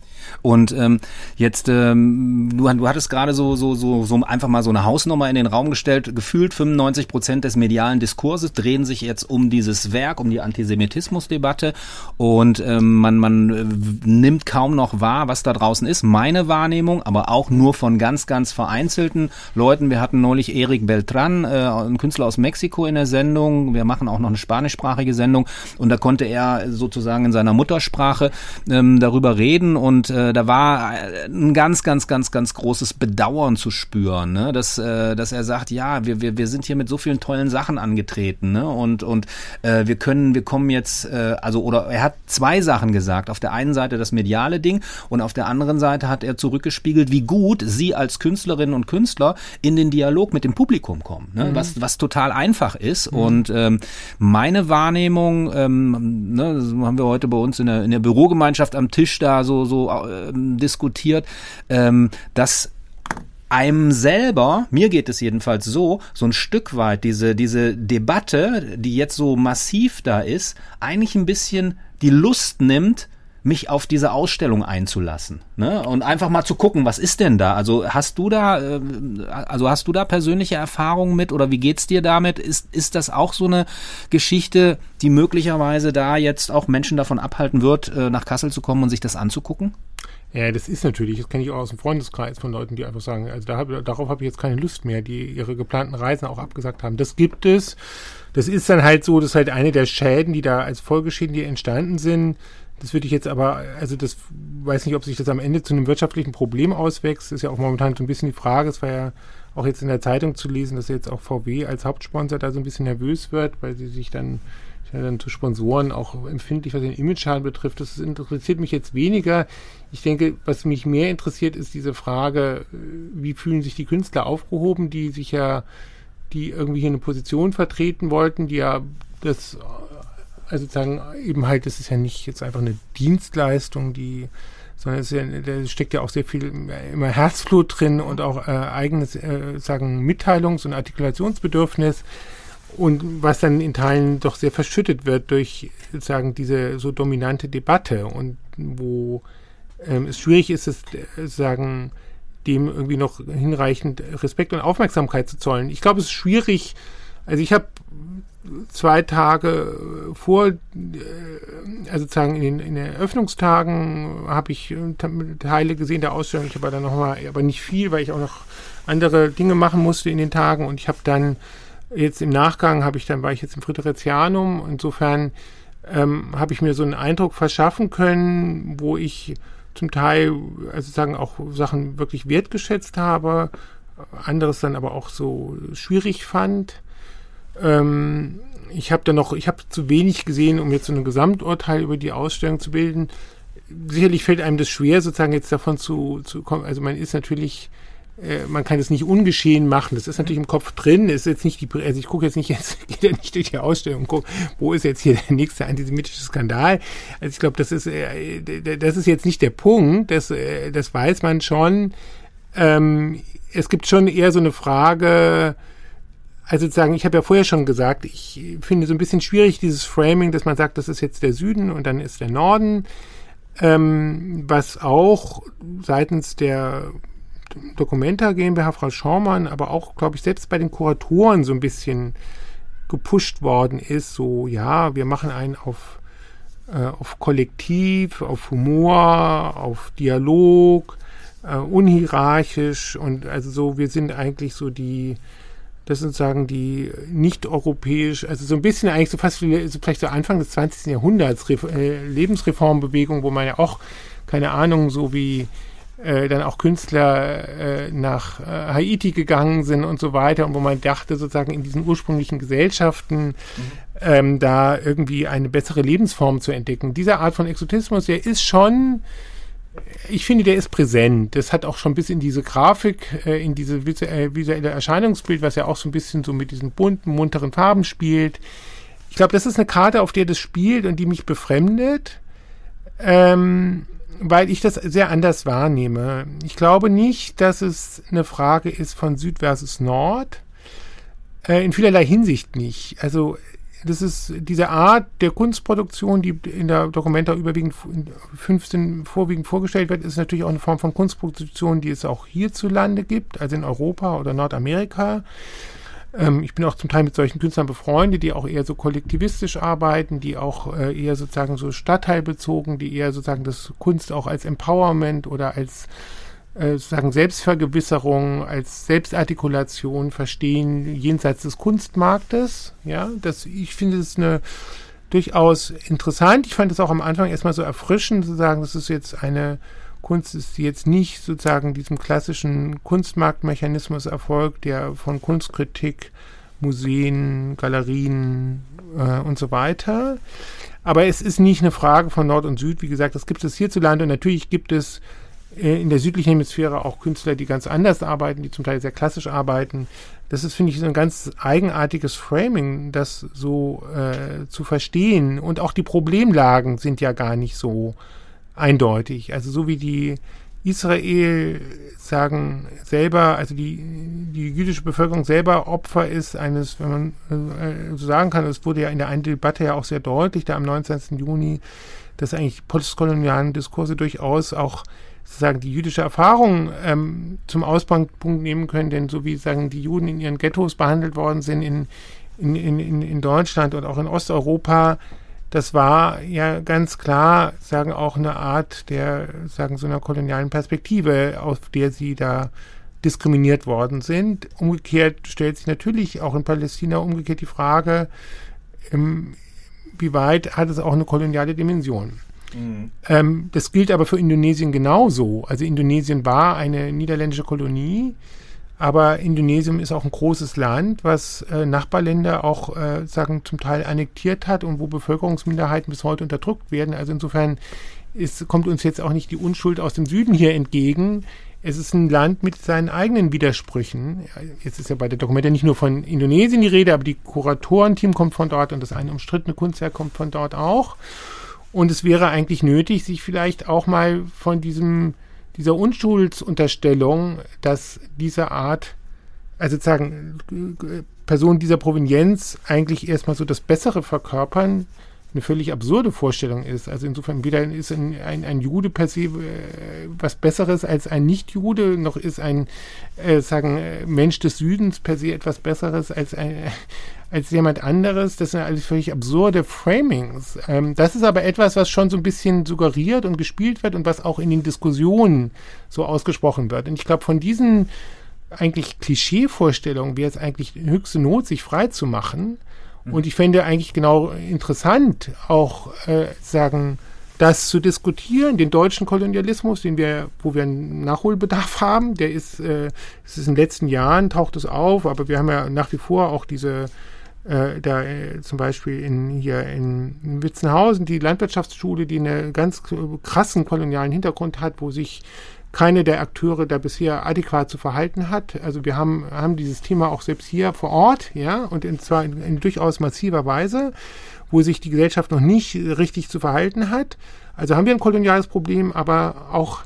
Und ähm, jetzt, ähm, du, du hattest gerade so, so, so, so einfach mal so eine Hausnummer in den Raum gestellt. Gefühlt 95 Prozent des medialen Diskurses drehen sich jetzt um dieses Werk, um die Antisemitismusdebatte. Und ähm, man, man äh, nimmt kaum noch wahr, was da draußen ist. Meine Wahrnehmung, aber auch nur von ganz, ganz vereinzelten Leuten. Wir hatten neulich Eric Beltran, äh, ein Künstler aus Mexiko in der Sendung. Wir machen auch noch eine spanischsprachige Sendung. Und da konnte er sozusagen in seiner Muttersprache ähm, darüber reden und äh, da war äh, ein ganz, ganz, ganz, ganz großes Bedauern zu spüren, ne? dass, äh, dass er sagt, ja, wir, wir, wir sind hier mit so vielen tollen Sachen angetreten ne? und, und äh, wir können, wir kommen jetzt, äh, also oder er hat zwei Sachen gesagt. Auf der einen Seite das mediale Ding und auf der anderen Seite hat er zurückgespiegelt, wie gut sie als Künstlerinnen und Künstler in den Dialog mit dem Publikum kommen, ne? Mhm. was, was total einfach ist. Mhm. Und ähm, meine Wahrnehmung, ähm, ne, das haben wir heute bei uns in der, in der Bürogemeinschaft am Tisch da so, so äh, diskutiert, ähm, dass einem selber, mir geht es jedenfalls so, so ein Stück weit diese, diese Debatte, die jetzt so massiv da ist, eigentlich ein bisschen die Lust nimmt, mich auf diese Ausstellung einzulassen ne? und einfach mal zu gucken, was ist denn da? Also hast du da, äh, also hast du da persönliche Erfahrungen mit oder wie geht's dir damit? Ist ist das auch so eine Geschichte, die möglicherweise da jetzt auch Menschen davon abhalten wird, äh, nach Kassel zu kommen und sich das anzugucken? Ja, das ist natürlich, das kenne ich auch aus dem Freundeskreis von Leuten, die einfach sagen, also da hab, darauf habe ich jetzt keine Lust mehr, die ihre geplanten Reisen auch abgesagt haben. Das gibt es. Das ist dann halt so, das ist halt eine der Schäden, die da als Folgeschäden, die entstanden sind. Das würde ich jetzt aber, also das weiß nicht, ob sich das am Ende zu einem wirtschaftlichen Problem auswächst. Ist ja auch momentan so ein bisschen die Frage. Es war ja auch jetzt in der Zeitung zu lesen, dass jetzt auch VW als Hauptsponsor da so ein bisschen nervös wird, weil sie sich dann ja, dann zu Sponsoren auch empfindlich, was den Image-Schaden betrifft. Das interessiert mich jetzt weniger. Ich denke, was mich mehr interessiert, ist diese Frage, äh, wie fühlen sich die Künstler aufgehoben, die sich ja, die irgendwie hier eine Position vertreten wollten, die ja das also sozusagen eben halt, das ist ja nicht jetzt einfach eine Dienstleistung, die, sondern es ja, da steckt ja auch sehr viel immer Herzblut drin und auch äh, eigenes, äh, sagen, Mitteilungs- und Artikulationsbedürfnis und was dann in Teilen doch sehr verschüttet wird durch sozusagen diese so dominante Debatte und wo ähm, es schwierig ist, es äh, sagen, dem irgendwie noch hinreichend Respekt und Aufmerksamkeit zu zollen. Ich glaube, es ist schwierig, also ich habe zwei Tage vor, äh, also sozusagen in den, in den Eröffnungstagen habe ich äh, Teile gesehen der Ausstellung. Ich habe dann nochmal, aber nicht viel, weil ich auch noch andere Dinge machen musste in den Tagen. Und ich habe dann jetzt im Nachgang habe ich dann war ich jetzt im Fridericianum. Insofern ähm, habe ich mir so einen Eindruck verschaffen können, wo ich zum Teil also sozusagen auch Sachen wirklich wertgeschätzt habe, anderes dann aber auch so schwierig fand. Ähm, ich habe da noch, ich habe zu wenig gesehen, um jetzt so ein Gesamturteil über die Ausstellung zu bilden. Sicherlich fällt einem das schwer, sozusagen jetzt davon zu, zu kommen. Also man ist natürlich, äh, man kann es nicht ungeschehen machen. Das ist natürlich im Kopf drin. Ist jetzt nicht die, also ich gucke jetzt nicht jetzt, geht ja nicht durch die Ausstellung und gucke, wo ist jetzt hier der nächste antisemitische Skandal. Also ich glaube, das ist, äh, das ist jetzt nicht der Punkt. Das, äh, das weiß man schon. Ähm, es gibt schon eher so eine Frage, also sozusagen, ich habe ja vorher schon gesagt, ich finde so ein bisschen schwierig dieses Framing, dass man sagt, das ist jetzt der Süden und dann ist der Norden, ähm, was auch seitens der Documenta GmbH, Frau Schaumann, aber auch, glaube ich, selbst bei den Kuratoren so ein bisschen gepusht worden ist, so, ja, wir machen einen auf, äh, auf Kollektiv, auf Humor, auf Dialog, äh, unhierarchisch und also so, wir sind eigentlich so die, das sind sozusagen die nicht-europäisch, also so ein bisschen eigentlich so fast wie so vielleicht so Anfang des 20. Jahrhunderts äh, Lebensreformbewegung, wo man ja auch, keine Ahnung, so wie äh, dann auch Künstler äh, nach äh, Haiti gegangen sind und so weiter und wo man dachte sozusagen in diesen ursprünglichen Gesellschaften mhm. ähm, da irgendwie eine bessere Lebensform zu entdecken. Diese Art von Exotismus, der ist schon ich finde, der ist präsent. Das hat auch schon bis in diese Grafik, äh, in diese äh, visuelle Erscheinungsbild, was ja auch so ein bisschen so mit diesen bunten, munteren Farben spielt. Ich glaube, das ist eine Karte, auf der das spielt und die mich befremdet, ähm, weil ich das sehr anders wahrnehme. Ich glaube nicht, dass es eine Frage ist von Süd versus Nord. Äh, in vielerlei Hinsicht nicht. Also das ist diese Art der Kunstproduktion, die in der Dokumenta überwiegend 15 vorwiegend vorgestellt wird, ist natürlich auch eine Form von Kunstproduktion, die es auch hierzulande gibt, also in Europa oder Nordamerika. Ähm, ich bin auch zum Teil mit solchen Künstlern befreundet, die auch eher so kollektivistisch arbeiten, die auch äh, eher sozusagen so stadtteilbezogen, die eher sozusagen das Kunst auch als Empowerment oder als äh, sozusagen Selbstvergewisserung, als Selbstartikulation verstehen jenseits des Kunstmarktes. Ja, das, ich finde es eine durchaus interessant. Ich fand es auch am Anfang erstmal so erfrischend zu sagen, das ist jetzt eine Kunst ist, die jetzt nicht sozusagen diesem klassischen Kunstmarktmechanismus erfolgt, der von Kunstkritik, Museen, Galerien äh, und so weiter. Aber es ist nicht eine Frage von Nord und Süd. Wie gesagt, das gibt es hierzulande und natürlich gibt es in der südlichen Hemisphäre auch Künstler, die ganz anders arbeiten, die zum Teil sehr klassisch arbeiten. Das ist, finde ich, so ein ganz eigenartiges Framing, das so äh, zu verstehen. Und auch die Problemlagen sind ja gar nicht so eindeutig. Also so wie die Israel sagen selber, also die, die jüdische Bevölkerung selber Opfer ist eines, wenn man äh, so sagen kann, es wurde ja in der einen Debatte ja auch sehr deutlich, da am 19. Juni, dass eigentlich postkolonialen Diskurse durchaus auch sozusagen die jüdische Erfahrung ähm, zum Ausgangspunkt nehmen können, denn so wie sagen die Juden in ihren Ghettos behandelt worden sind in, in, in, in Deutschland und auch in Osteuropa, das war ja ganz klar, sagen auch eine Art der, sagen so einer kolonialen Perspektive, auf der sie da diskriminiert worden sind. Umgekehrt stellt sich natürlich auch in Palästina umgekehrt die Frage, ähm, wie weit hat es auch eine koloniale Dimension? Mhm. Ähm, das gilt aber für Indonesien genauso. Also Indonesien war eine niederländische Kolonie, aber Indonesien ist auch ein großes Land, was äh, Nachbarländer auch äh, sagen zum Teil annektiert hat und wo Bevölkerungsminderheiten bis heute unterdrückt werden. Also insofern ist, kommt uns jetzt auch nicht die Unschuld aus dem Süden hier entgegen. Es ist ein Land mit seinen eigenen Widersprüchen. Jetzt ist ja bei der Dokumente nicht nur von Indonesien die Rede, aber die Kuratorenteam kommt von dort und das eine umstrittene Kunstwerk kommt von dort auch. Und es wäre eigentlich nötig, sich vielleicht auch mal von diesem, dieser Unschuldsunterstellung, dass diese Art, also sozusagen Personen dieser Provenienz eigentlich erstmal so das Bessere verkörpern, eine völlig absurde Vorstellung ist. Also insofern weder ist ein, ein, ein Jude per se äh, was Besseres als ein Nicht-Jude, noch ist ein äh, sagen äh, Mensch des Südens per se etwas Besseres als ein, als jemand anderes. Das sind alles völlig absurde Framings. Ähm, das ist aber etwas, was schon so ein bisschen suggeriert und gespielt wird und was auch in den Diskussionen so ausgesprochen wird. Und ich glaube, von diesen eigentlich Klischee-Vorstellungen wäre es eigentlich höchste Not, sich frei zu machen. Und ich fände eigentlich genau interessant, auch äh, sagen, das zu diskutieren, den deutschen Kolonialismus, den wir, wo wir einen Nachholbedarf haben, der ist, äh, es ist in den letzten Jahren taucht es auf, aber wir haben ja nach wie vor auch diese äh, da äh, zum Beispiel in hier in, in Witzenhausen die Landwirtschaftsschule, die einen ganz krassen kolonialen Hintergrund hat, wo sich keine der Akteure da bisher adäquat zu verhalten hat. Also wir haben, haben dieses Thema auch selbst hier vor Ort, ja, und in, zwar in, in durchaus massiver Weise, wo sich die Gesellschaft noch nicht richtig zu verhalten hat. Also haben wir ein koloniales Problem, aber auch,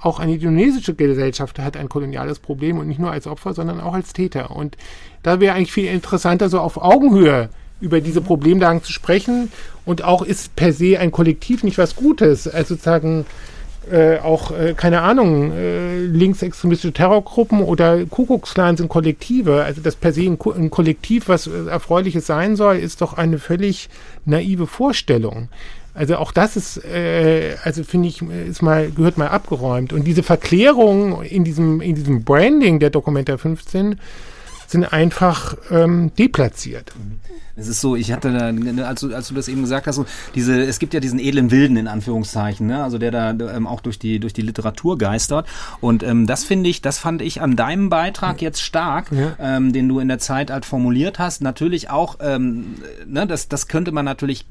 auch eine indonesische Gesellschaft hat ein koloniales Problem und nicht nur als Opfer, sondern auch als Täter. Und da wäre eigentlich viel interessanter, so auf Augenhöhe über diese Problemlagen zu sprechen. Und auch ist per se ein Kollektiv nicht was Gutes. Also sozusagen, äh, auch, äh, keine Ahnung, äh, linksextremistische Terrorgruppen oder Kuckucksklan sind Kollektive. Also das per se ein, Ko ein Kollektiv, was äh, Erfreuliches sein soll, ist doch eine völlig naive Vorstellung. Also auch das ist, äh, also finde ich, ist mal, gehört mal abgeräumt. Und diese Verklärung in diesem, in diesem Branding der Dokumenta 15 sind einfach ähm, deplatziert. Mhm. Es ist so, ich hatte da, ne, als du, als du das eben gesagt hast, so diese, es gibt ja diesen edlen Wilden in Anführungszeichen, ne? also der da ähm, auch durch die durch die Literatur geistert. Und ähm, das finde ich, das fand ich an deinem Beitrag jetzt stark, ja. ähm, den du in der Zeit halt formuliert hast. Natürlich auch, ähm, ne, das das könnte man natürlich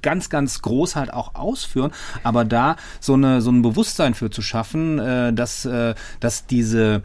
ganz ganz groß halt auch ausführen, aber da so eine so ein Bewusstsein für zu schaffen, äh, dass äh, dass diese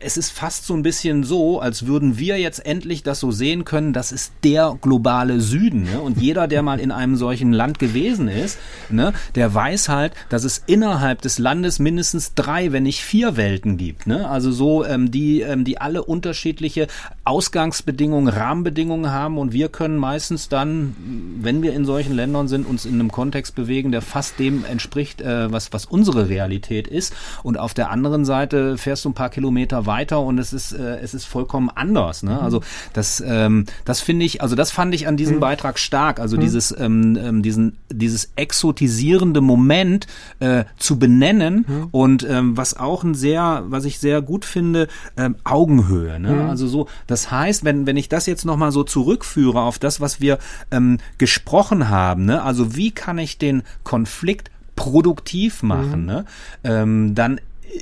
es ist fast so ein bisschen so, als würden wir jetzt endlich das so sehen können, das ist der globale Süden. Ne? Und jeder, der mal in einem solchen Land gewesen ist, ne, der weiß halt, dass es innerhalb des Landes mindestens drei, wenn nicht vier Welten gibt. Ne? Also so, ähm, die, ähm, die alle unterschiedliche Ausgangsbedingungen, Rahmenbedingungen haben und wir können meistens dann, wenn wir in solchen Ländern sind, uns in einem Kontext bewegen, der fast dem entspricht, äh, was, was unsere Realität ist. Und auf der anderen Seite fährst du ein paar Kilometer weiter und es ist, äh, es ist vollkommen anders. Ne? Also das, ähm, das finde ich, also das fand ich an diesem mhm. Beitrag stark. Also mhm. dieses, ähm, ähm, diesen, dieses exotisierende Moment äh, zu benennen mhm. und ähm, was auch ein sehr, was ich sehr gut finde, ähm, Augenhöhe. Ne? Mhm. Also so, das heißt, wenn, wenn ich das jetzt nochmal so zurückführe auf das, was wir ähm, gesprochen haben, ne? also wie kann ich den Konflikt produktiv machen, mhm. ne? ähm, dann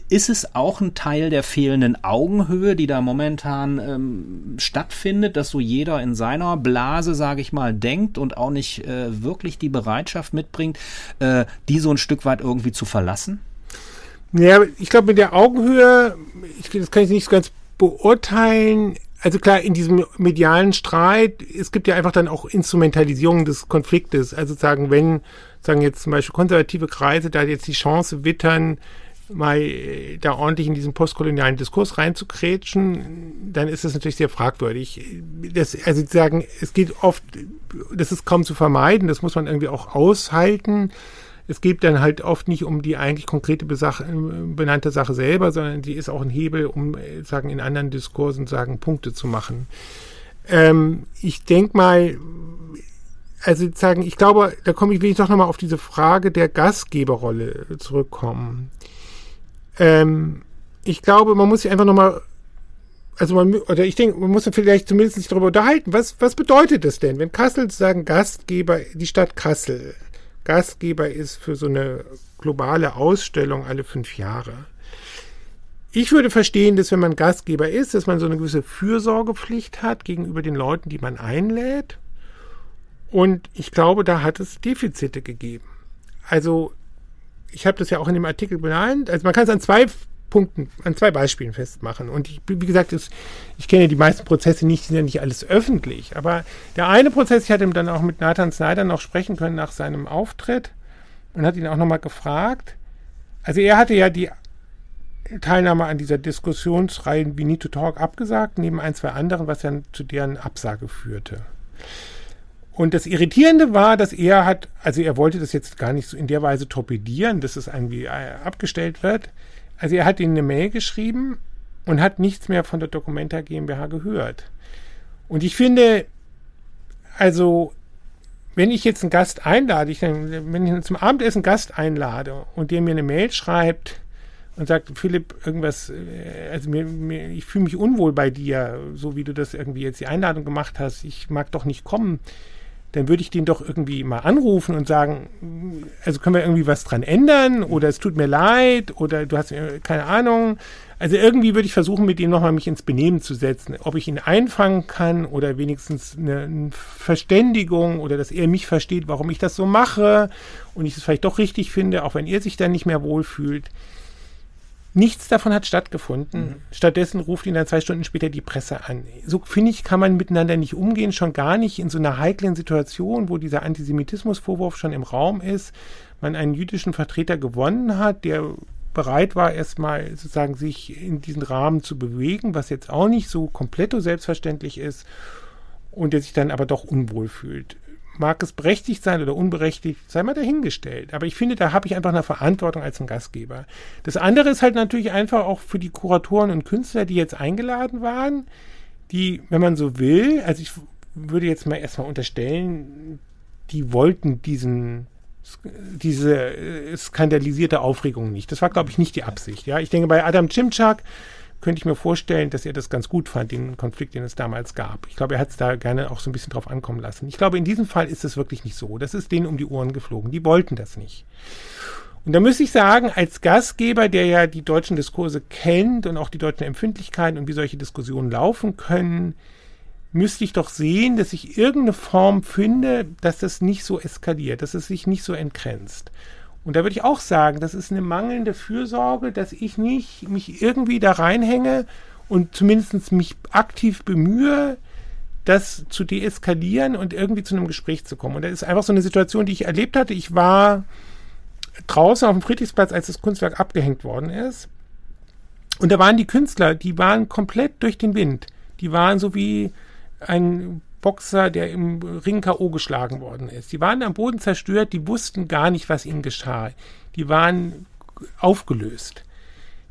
ist es auch ein Teil der fehlenden Augenhöhe, die da momentan ähm, stattfindet, dass so jeder in seiner Blase, sage ich mal, denkt und auch nicht äh, wirklich die Bereitschaft mitbringt, äh, die so ein Stück weit irgendwie zu verlassen? Ja, ich glaube, mit der Augenhöhe, ich, das kann ich nicht ganz beurteilen. Also klar, in diesem medialen Streit, es gibt ja einfach dann auch Instrumentalisierung des Konfliktes. Also sagen, wenn, sagen jetzt zum Beispiel konservative Kreise da jetzt die Chance wittern, mal äh, da ordentlich in diesen postkolonialen Diskurs reinzukrätschen, dann ist das natürlich sehr fragwürdig. Das, also sie sagen, es geht oft, das ist kaum zu vermeiden, das muss man irgendwie auch aushalten. Es geht dann halt oft nicht um die eigentlich konkrete Besach benannte Sache selber, sondern die ist auch ein Hebel, um äh, sagen in anderen Diskursen sagen Punkte zu machen. Ähm, ich denke mal, also sagen, ich glaube, da komme ich will ich doch nochmal auf diese Frage der Gastgeberrolle zurückkommen. Ähm, ich glaube, man muss sich einfach nochmal, also man, oder ich denke, man muss vielleicht zumindest sich darüber unterhalten, was, was bedeutet das denn, wenn Kassel sagen Gastgeber, die Stadt Kassel, Gastgeber ist für so eine globale Ausstellung alle fünf Jahre. Ich würde verstehen, dass wenn man Gastgeber ist, dass man so eine gewisse Fürsorgepflicht hat gegenüber den Leuten, die man einlädt. Und ich glaube, da hat es Defizite gegeben. Also ich habe das ja auch in dem Artikel benannt. Also man kann es an zwei Punkten, an zwei Beispielen festmachen. Und ich, wie gesagt, ist, ich kenne die meisten Prozesse nicht, sind ja nicht alles öffentlich. Aber der eine Prozess, ich hatte dann auch mit Nathan Snyder noch sprechen können nach seinem Auftritt und hat ihn auch nochmal gefragt. Also er hatte ja die Teilnahme an dieser Diskussionsreihe We Need to Talk abgesagt, neben ein, zwei anderen, was ja zu deren Absage führte. Und das Irritierende war, dass er hat, also er wollte das jetzt gar nicht so in der Weise torpedieren, dass es irgendwie äh, abgestellt wird. Also er hat ihnen eine Mail geschrieben und hat nichts mehr von der Documenta GmbH gehört. Und ich finde, also wenn ich jetzt einen Gast einlade, ich wenn ich zum Abendessen einen Gast einlade und der mir eine Mail schreibt und sagt, Philipp, irgendwas, äh, also mir, mir, ich fühle mich unwohl bei dir, so wie du das irgendwie jetzt die Einladung gemacht hast, ich mag doch nicht kommen, dann würde ich den doch irgendwie mal anrufen und sagen, also können wir irgendwie was dran ändern oder es tut mir leid oder du hast äh, keine Ahnung. Also irgendwie würde ich versuchen, mit ihm nochmal mich ins Benehmen zu setzen, ob ich ihn einfangen kann oder wenigstens eine, Verständigung oder dass er mich versteht, warum ich das so mache und ich es vielleicht doch richtig finde, auch wenn er sich dann nicht mehr wohlfühlt. Nichts davon hat stattgefunden. Mhm. Stattdessen ruft ihn dann zwei Stunden später die Presse an. So finde ich, kann man miteinander nicht umgehen, schon gar nicht in so einer heiklen Situation, wo dieser Antisemitismusvorwurf schon im Raum ist, man einen jüdischen Vertreter gewonnen hat, der bereit war, erstmal sozusagen sich in diesen Rahmen zu bewegen, was jetzt auch nicht so komplett selbstverständlich ist, und der sich dann aber doch unwohl fühlt mag es berechtigt sein oder unberechtigt, sei mal dahingestellt. Aber ich finde, da habe ich einfach eine Verantwortung als ein Gastgeber. Das andere ist halt natürlich einfach auch für die Kuratoren und Künstler, die jetzt eingeladen waren, die, wenn man so will, also ich würde jetzt mal erstmal unterstellen, die wollten diesen diese äh, skandalisierte Aufregung nicht. Das war, glaube ich, nicht die Absicht. Ja, ich denke, bei Adam Chimchak könnte ich mir vorstellen, dass er das ganz gut fand, den Konflikt, den es damals gab. Ich glaube, er hat es da gerne auch so ein bisschen drauf ankommen lassen. Ich glaube, in diesem Fall ist es wirklich nicht so. Das ist denen um die Ohren geflogen. Die wollten das nicht. Und da müsste ich sagen, als Gastgeber, der ja die deutschen Diskurse kennt und auch die deutschen Empfindlichkeiten und wie solche Diskussionen laufen können, müsste ich doch sehen, dass ich irgendeine Form finde, dass das nicht so eskaliert, dass es sich nicht so entgrenzt. Und da würde ich auch sagen, das ist eine mangelnde Fürsorge, dass ich nicht mich irgendwie da reinhänge und zumindest mich aktiv bemühe, das zu deeskalieren und irgendwie zu einem Gespräch zu kommen. Und das ist einfach so eine Situation, die ich erlebt hatte. Ich war draußen auf dem Friedrichsplatz, als das Kunstwerk abgehängt worden ist. Und da waren die Künstler, die waren komplett durch den Wind. Die waren so wie ein Boxer, der im Ring K.O. geschlagen worden ist. Die waren am Boden zerstört, die wussten gar nicht, was ihnen geschah. Die waren aufgelöst.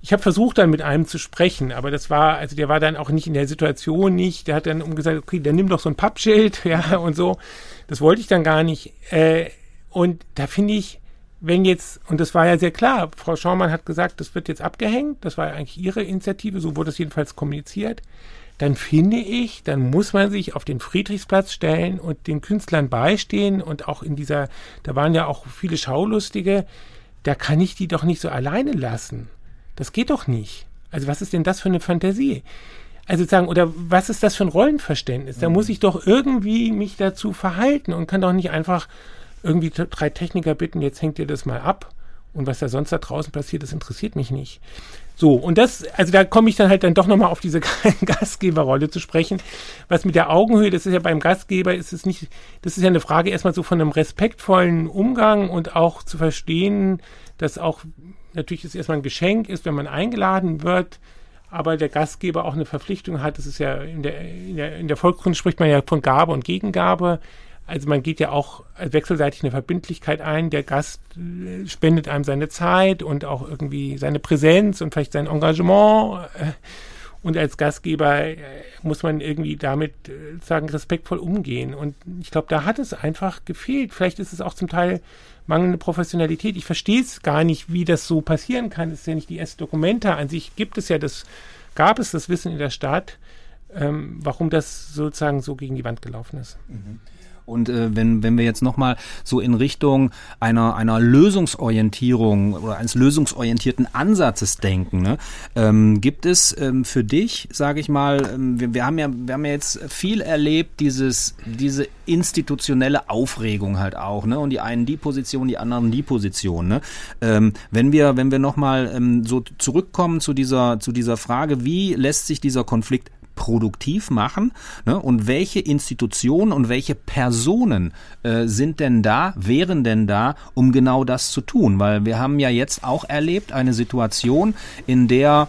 Ich habe versucht, dann mit einem zu sprechen, aber das war, also der war dann auch nicht in der Situation nicht. Der hat dann umgesagt, okay, dann nimm doch so ein Pappschild, ja, und so. Das wollte ich dann gar nicht. Äh, und da finde ich, wenn jetzt, und das war ja sehr klar, Frau Schaumann hat gesagt, das wird jetzt abgehängt, das war ja eigentlich ihre Initiative, so wurde es jedenfalls kommuniziert dann finde ich, dann muss man sich auf den Friedrichsplatz stellen und den Künstlern beistehen und auch in dieser, da waren ja auch viele Schaulustige, da kann ich die doch nicht so alleine lassen. Das geht doch nicht. Also was ist denn das für eine Fantasie? Also sagen, oder was ist das für ein Rollenverständnis? Da muss mhm. ich doch irgendwie mich dazu verhalten und kann doch nicht einfach irgendwie drei Techniker bitten, jetzt hängt ihr das mal ab und was da sonst da draußen passiert, das interessiert mich nicht. So, und das, also da komme ich dann halt dann doch nochmal auf diese Gastgeberrolle zu sprechen. Was mit der Augenhöhe, das ist ja beim Gastgeber, ist es nicht, das ist ja eine Frage erstmal so von einem respektvollen Umgang und auch zu verstehen, dass auch natürlich es erstmal ein Geschenk ist, wenn man eingeladen wird, aber der Gastgeber auch eine Verpflichtung hat. Das ist ja in der, in der, in der Volkskunde spricht man ja von Gabe und Gegengabe. Also man geht ja auch wechselseitig eine Verbindlichkeit ein. Der Gast äh, spendet einem seine Zeit und auch irgendwie seine Präsenz und vielleicht sein Engagement. Äh, und als Gastgeber äh, muss man irgendwie damit sagen respektvoll umgehen. Und ich glaube, da hat es einfach gefehlt. Vielleicht ist es auch zum Teil mangelnde Professionalität. Ich verstehe es gar nicht, wie das so passieren kann. Es ist ja nicht die erste Dokumenta an sich. Gibt es ja das, gab es das Wissen in der Stadt, ähm, warum das sozusagen so gegen die Wand gelaufen ist. Mhm. Und äh, wenn, wenn wir jetzt nochmal so in Richtung einer, einer Lösungsorientierung oder eines lösungsorientierten Ansatzes denken, ne, ähm, gibt es ähm, für dich, sage ich mal, ähm, wir, wir, haben ja, wir haben ja jetzt viel erlebt, dieses, diese institutionelle Aufregung halt auch, ne? Und die einen die Position, die anderen die Position. Ne? Ähm, wenn wir, wenn wir nochmal ähm, so zurückkommen zu dieser, zu dieser Frage, wie lässt sich dieser Konflikt produktiv machen ne? und welche Institutionen und welche Personen äh, sind denn da, wären denn da, um genau das zu tun? Weil wir haben ja jetzt auch erlebt eine Situation, in der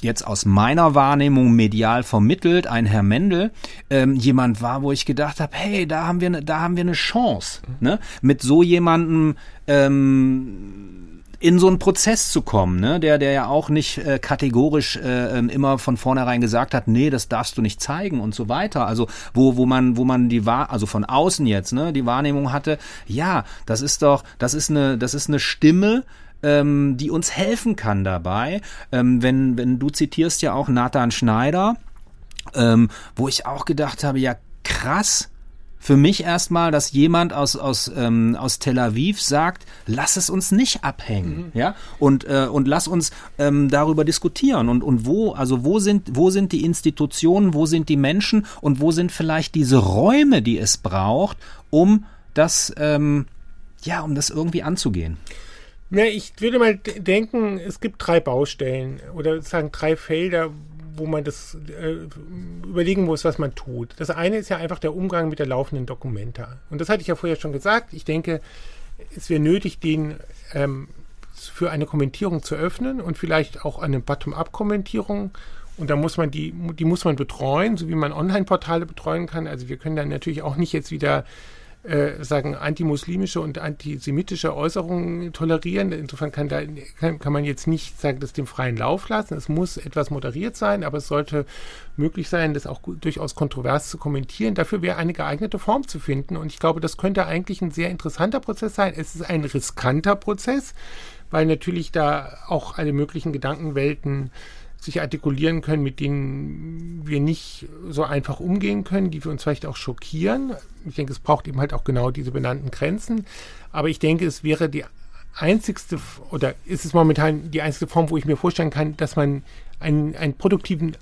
jetzt aus meiner Wahrnehmung medial vermittelt, ein Herr Mendel, ähm, jemand war, wo ich gedacht habe, hey, da haben wir, ne, da haben wir eine Chance, ne? mit so jemandem ähm, in so einen Prozess zu kommen, ne? der, der ja auch nicht äh, kategorisch äh, ähm, immer von vornherein gesagt hat, nee, das darfst du nicht zeigen und so weiter. Also wo, wo man, wo man die Wahr, also von außen jetzt, ne, die Wahrnehmung hatte, ja, das ist doch, das ist eine, das ist eine Stimme, ähm, die uns helfen kann dabei. Ähm, wenn, wenn du zitierst ja auch Nathan Schneider, ähm, wo ich auch gedacht habe, ja krass, für mich erstmal, dass jemand aus, aus, ähm, aus Tel Aviv sagt, lass es uns nicht abhängen, mhm. ja, und, äh, und lass uns ähm, darüber diskutieren und, und wo, also wo sind, wo sind die Institutionen, wo sind die Menschen und wo sind vielleicht diese Räume, die es braucht, um das, ähm, ja, um das irgendwie anzugehen. Ja, ich würde mal denken, es gibt drei Baustellen oder sozusagen drei Felder, wo man das äh, überlegen muss, was man tut. Das eine ist ja einfach der Umgang mit der laufenden Dokumenta. Und das hatte ich ja vorher schon gesagt. Ich denke, es wäre nötig, den ähm, für eine Kommentierung zu öffnen und vielleicht auch eine Bottom-up-Kommentierung. Und da muss man die, die muss man betreuen, so wie man Online-Portale betreuen kann. Also wir können dann natürlich auch nicht jetzt wieder äh, sagen antimuslimische und antisemitische Äußerungen tolerieren. Insofern kann, da, kann, kann man jetzt nicht sagen, das dem freien Lauf lassen. Es muss etwas moderiert sein, aber es sollte möglich sein, das auch durchaus kontrovers zu kommentieren. Dafür wäre eine geeignete Form zu finden. Und ich glaube, das könnte eigentlich ein sehr interessanter Prozess sein. Es ist ein riskanter Prozess, weil natürlich da auch alle möglichen Gedankenwelten sich artikulieren können, mit denen wir nicht so einfach umgehen können, die wir uns vielleicht auch schockieren. Ich denke, es braucht eben halt auch genau diese benannten Grenzen. Aber ich denke, es wäre die einzigste oder ist es momentan die einzige Form, wo ich mir vorstellen kann, dass man einen, einen produktiven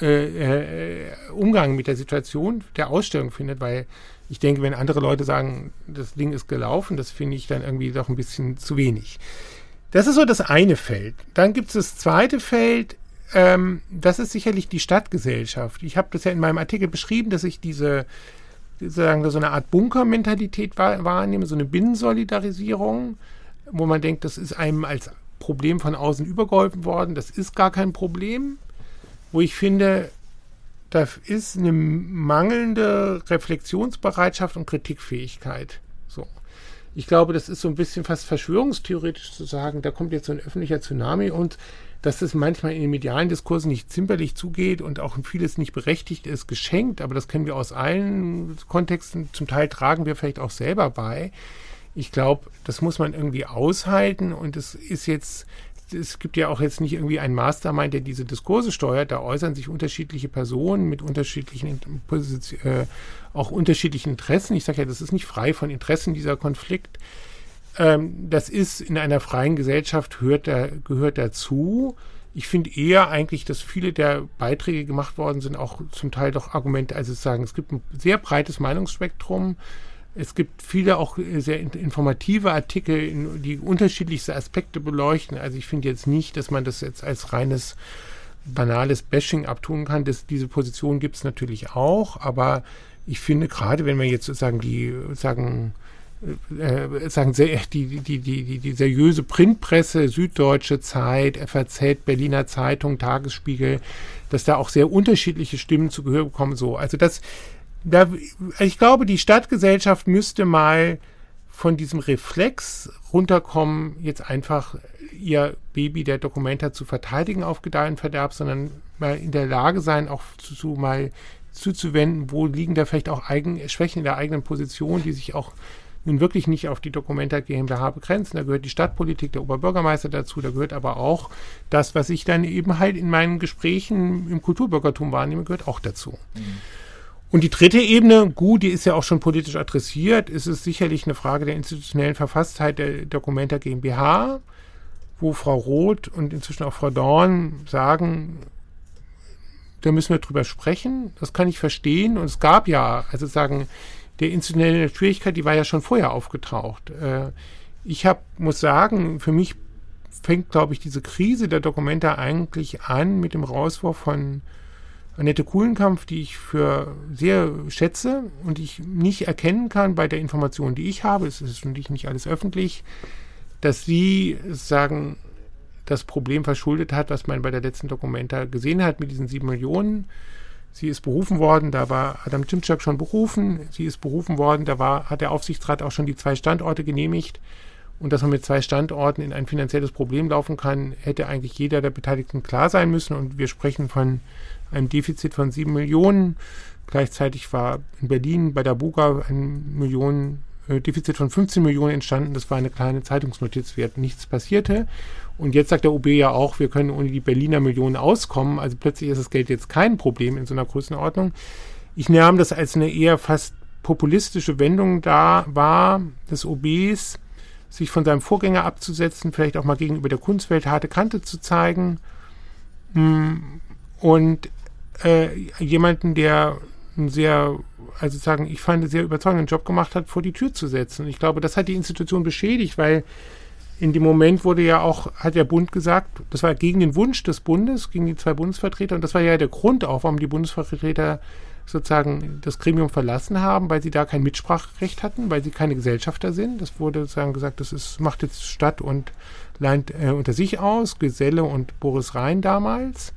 äh, äh, Umgang mit der Situation der Ausstellung findet, weil ich denke, wenn andere Leute sagen, das Ding ist gelaufen, das finde ich dann irgendwie doch ein bisschen zu wenig. Das ist so das eine Feld. Dann gibt es das zweite Feld, ähm, das ist sicherlich die Stadtgesellschaft. Ich habe das ja in meinem Artikel beschrieben, dass ich diese, sagen so eine Art Bunkermentalität wahrnehme, so eine Binnensolidarisierung, wo man denkt, das ist einem als Problem von außen übergeholfen worden. Das ist gar kein Problem. Wo ich finde, da ist eine mangelnde Reflexionsbereitschaft und Kritikfähigkeit. So. Ich glaube, das ist so ein bisschen fast verschwörungstheoretisch zu sagen, da kommt jetzt so ein öffentlicher Tsunami und dass es manchmal in den medialen Diskursen nicht zimperlich zugeht und auch vieles nicht berechtigt ist, geschenkt, aber das kennen wir aus allen Kontexten, zum Teil tragen wir vielleicht auch selber bei. Ich glaube, das muss man irgendwie aushalten und es ist jetzt, es gibt ja auch jetzt nicht irgendwie einen Mastermind, der diese Diskurse steuert. Da äußern sich unterschiedliche Personen mit unterschiedlichen äh, auch unterschiedlichen Interessen. Ich sage ja, das ist nicht frei von Interessen, dieser Konflikt. Ähm, das ist in einer freien Gesellschaft hört da, gehört dazu. Ich finde eher eigentlich, dass viele der Beiträge gemacht worden sind, auch zum Teil doch Argumente, also sagen, es gibt ein sehr breites Meinungsspektrum. Es gibt viele auch sehr informative Artikel, die unterschiedlichste Aspekte beleuchten. Also ich finde jetzt nicht, dass man das jetzt als reines banales Bashing abtun kann. Das, diese Position gibt es natürlich auch, aber ich finde gerade, wenn wir jetzt sozusagen die sagen äh, sagen die, die, die, die, seriöse Printpresse, Süddeutsche Zeit, FAZ, Berliner Zeitung, Tagesspiegel, dass da auch sehr unterschiedliche Stimmen zu Gehör bekommen. So, also das, da, ich glaube, die Stadtgesellschaft müsste mal von diesem Reflex runterkommen, jetzt einfach ihr Baby der Dokumenta zu verteidigen auf Gedeih Verderb, sondern mal in der Lage sein, auch zu, zu mal zuzuwenden, wo liegen da vielleicht auch eigen, Schwächen in der eigenen Position, die sich auch nun wirklich nicht auf die Dokumenta GmbH begrenzen. Da gehört die Stadtpolitik, der Oberbürgermeister dazu, da gehört aber auch das, was ich dann eben halt in meinen Gesprächen im Kulturbürgertum wahrnehme, gehört auch dazu. Mhm. Und die dritte Ebene, gut, die ist ja auch schon politisch adressiert, ist es sicherlich eine Frage der institutionellen Verfasstheit der Dokumenta GmbH, wo Frau Roth und inzwischen auch Frau Dorn sagen, da müssen wir drüber sprechen. Das kann ich verstehen. Und es gab ja, also sagen, der institutionelle Schwierigkeit, die war ja schon vorher aufgetaucht. Äh, ich hab, muss sagen, für mich fängt, glaube ich, diese Krise der Dokumente eigentlich an mit dem Rauswurf von Annette Kuhlenkampf, die ich für sehr schätze und ich nicht erkennen kann bei der Information, die ich habe, es ist natürlich nicht alles öffentlich, dass sie sagen, das Problem verschuldet hat, was man bei der letzten Dokumenta gesehen hat mit diesen sieben Millionen. Sie ist berufen worden, da war Adam Cimczak schon berufen. Sie ist berufen worden, da war, hat der Aufsichtsrat auch schon die zwei Standorte genehmigt. Und dass man mit zwei Standorten in ein finanzielles Problem laufen kann, hätte eigentlich jeder der Beteiligten klar sein müssen. Und wir sprechen von einem Defizit von sieben Millionen. Gleichzeitig war in Berlin bei der Buga ein Millionen, äh, Defizit von 15 Millionen entstanden. Das war eine kleine Zeitungsnotiz wert. Nichts passierte. Und jetzt sagt der OB ja auch, wir können ohne die Berliner Millionen auskommen. Also plötzlich ist das Geld jetzt kein Problem in so einer Größenordnung. Ich nahm das als eine eher fast populistische Wendung da war, des OBs, sich von seinem Vorgänger abzusetzen, vielleicht auch mal gegenüber der Kunstwelt harte Kante zu zeigen. Hm, und äh, jemanden, der einen sehr, also sagen, ich fand, einen sehr überzeugenden Job gemacht hat, vor die Tür zu setzen. Und ich glaube, das hat die Institution beschädigt, weil in dem Moment wurde ja auch, hat der Bund gesagt, das war gegen den Wunsch des Bundes, gegen die zwei Bundesvertreter, und das war ja der Grund auch, warum die Bundesvertreter sozusagen das Gremium verlassen haben, weil sie da kein Mitspracherecht hatten, weil sie keine Gesellschafter sind. Das wurde sozusagen gesagt, das ist, macht jetzt Stadt und Land äh, unter sich aus, Geselle und Boris Rhein damals.